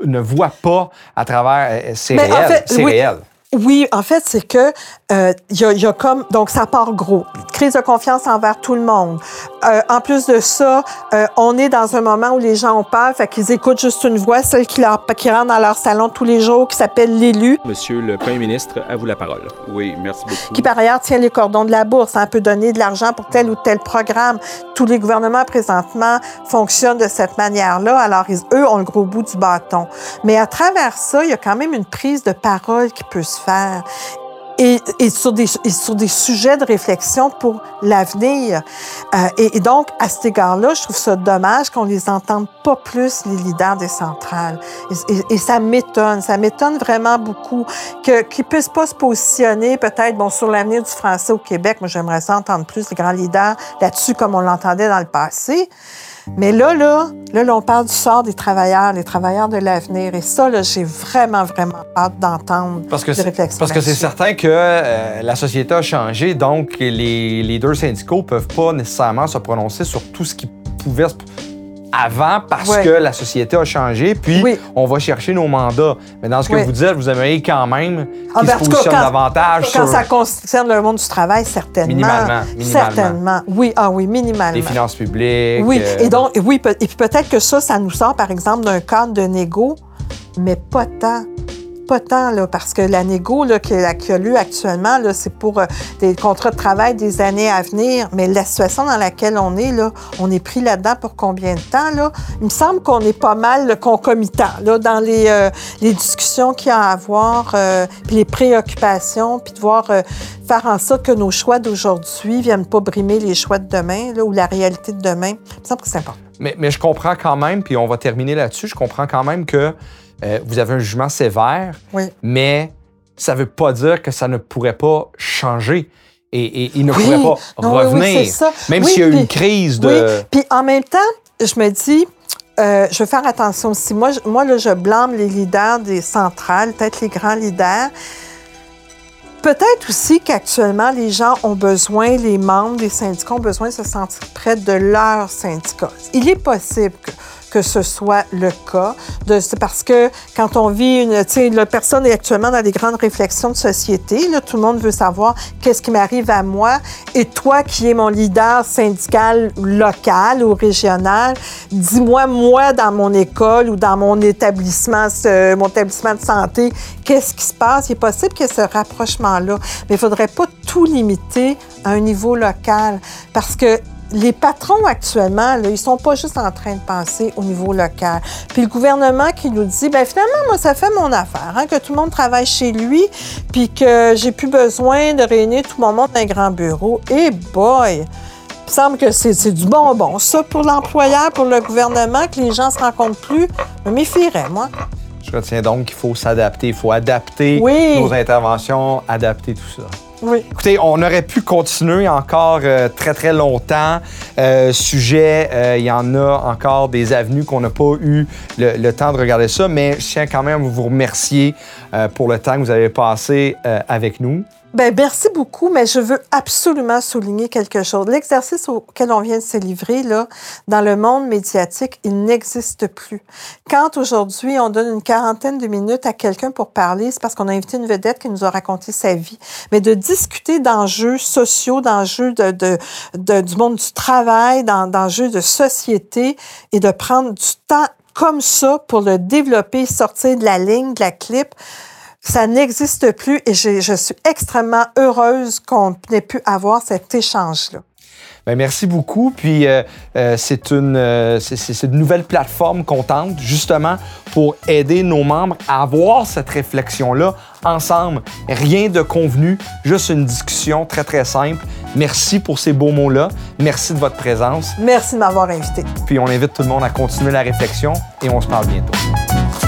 ne voit pas à travers, c'est réel. c'est réel. Oui, en fait, c'est que euh, il y, a, comme donc ça part gros, crise de confiance envers tout le monde. Euh, en plus de ça, euh, on est dans un moment où les gens ont peur, fait qu'ils écoutent juste une voix, celle qui, leur, qui rentre dans leur salon tous les jours, qui s'appelle l'élu. Monsieur le Premier ministre, à vous la parole. Oui, merci beaucoup. Qui par ailleurs tient les cordons de la bourse, hein, peut donner de l'argent pour tel ou tel programme. Tous les gouvernements présentement fonctionnent de cette manière-là, alors eux ont le gros bout du bâton. Mais à travers ça, il y a quand même une prise de parole qui peut se faire. Et, sur des, sur des sujets de réflexion pour l'avenir. Euh, et, donc, à cet égard-là, je trouve ça dommage qu'on les entende pas plus, les leaders des centrales. Et, ça m'étonne, ça m'étonne vraiment beaucoup qu'ils ne puissent pas se positionner peut-être bon, sur l'avenir du français au Québec. Moi, j'aimerais ça entendre plus les grands leaders là-dessus comme on l'entendait dans le passé. Mais là, là, là, on parle du sort des travailleurs, les travailleurs de l'avenir. Et ça, là, j'ai vraiment, vraiment hâte d'entendre parce que Parce que c'est certain que euh, la société a changé, donc les leaders syndicaux peuvent pas nécessairement se prononcer sur tout ce qui pouvait se avant parce que la société a changé, puis on va chercher nos mandats. Mais dans ce que vous dites, vous aimeriez quand même ah, qu'ils se ben, positionnent davantage quand ça concerne le monde du travail, certainement. Minimalement. Certainement. Oui, ah oui, minimalement. Les finances publiques. Oui, euh, et donc, oui, et puis peut-être que ça, ça nous sort, par exemple, d'un cadre de négo, mais pas tant pas tant, là, parce que la négo a lieu actuellement, c'est pour euh, des contrats de travail des années à venir. Mais la situation dans laquelle on est, là, on est pris là-dedans pour combien de temps? Là? Il me semble qu'on est pas mal concomitant là, dans les, euh, les discussions qu'il y a à avoir, euh, puis les préoccupations, puis de voir faire en sorte que nos choix d'aujourd'hui ne viennent pas brimer les choix de demain là, ou la réalité de demain. Il me semble que c'est important. Mais, mais je comprends quand même, puis on va terminer là-dessus, je comprends quand même que euh, vous avez un jugement sévère, mais ça ne veut pas dire que ça ne pourrait pas changer. Et, il ne pourrait pas revenir, même s'il y a eu une crise de... Puis en même temps, je me dis, euh, je vais faire attention aussi. Moi, je, moi là, je blâme les leaders des centrales, peut-être les grands leaders. Peut-être aussi qu'actuellement, les gens ont besoin, les membres des syndicats ont besoin de se sentir près de leur syndicat. Il est possible que que ce soit le cas. C'est parce que quand on vit une, tu sais, la personne est actuellement dans des grandes réflexions de société. Tout le monde veut savoir qu'est-ce qui m'arrive à moi. Et toi, qui es mon leader syndical local ou régional, dis-moi, moi, dans mon école ou dans mon établissement, mon établissement de santé, qu'est-ce qui se passe? Il est possible qu'il y ait ce rapprochement-là. Mais il faudrait pas tout limiter à un niveau local parce que les patrons actuellement, là, ils sont pas juste en train de penser au niveau local. Puis le gouvernement qui nous dit, ben finalement, moi, ça fait mon affaire, hein, que tout le monde travaille chez lui, puis que j'ai plus besoin de réunir tout mon monde dans un grand bureau. Et eh boy! Il me semble que c'est du bonbon. Ça, pour l'employeur, pour le gouvernement, que les gens se rencontrent plus, je me méfierais, moi. Je retiens donc qu'il faut s'adapter. Il faut adapter nos interventions, adapter tout ça. Oui. Écoutez, on aurait pu continuer encore euh, très, très longtemps. Euh, sujet, euh, il y en a encore des avenues qu'on n'a pas eu le, le temps de regarder ça, mais je tiens quand même à vous remercier pour le temps que vous avez passé euh, avec nous. Ben, merci beaucoup, mais je veux absolument souligner quelque chose. L'exercice auquel on vient de se livrer, là, dans le monde médiatique, il n'existe plus. Quand aujourd'hui, on donne une quarantaine de minutes à quelqu'un pour parler, c'est parce qu'on a invité une vedette qui nous a raconté sa vie. Mais de discuter d'enjeux sociaux, d'enjeux de, de, de- du monde du travail, d'en- d'enjeux de société et de prendre du temps comme ça pour le développer, sortir de la ligne, de la clip, ça n'existe plus et je, suis extrêmement heureuse qu'on ait pu avoir cet échange-là. Ben, merci beaucoup. Puis euh, euh, c'est une, euh, c'est- une nouvelle plateforme qu'on tente justement pour aider nos membres à avoir cette réflexion-là ensemble. Rien de convenu, juste une discussion très très simple. Merci pour ces beaux mots-là. Merci de votre présence. Merci de m'avoir invité. Puis on invite tout le monde à continuer la réflexion et on se parle bientôt.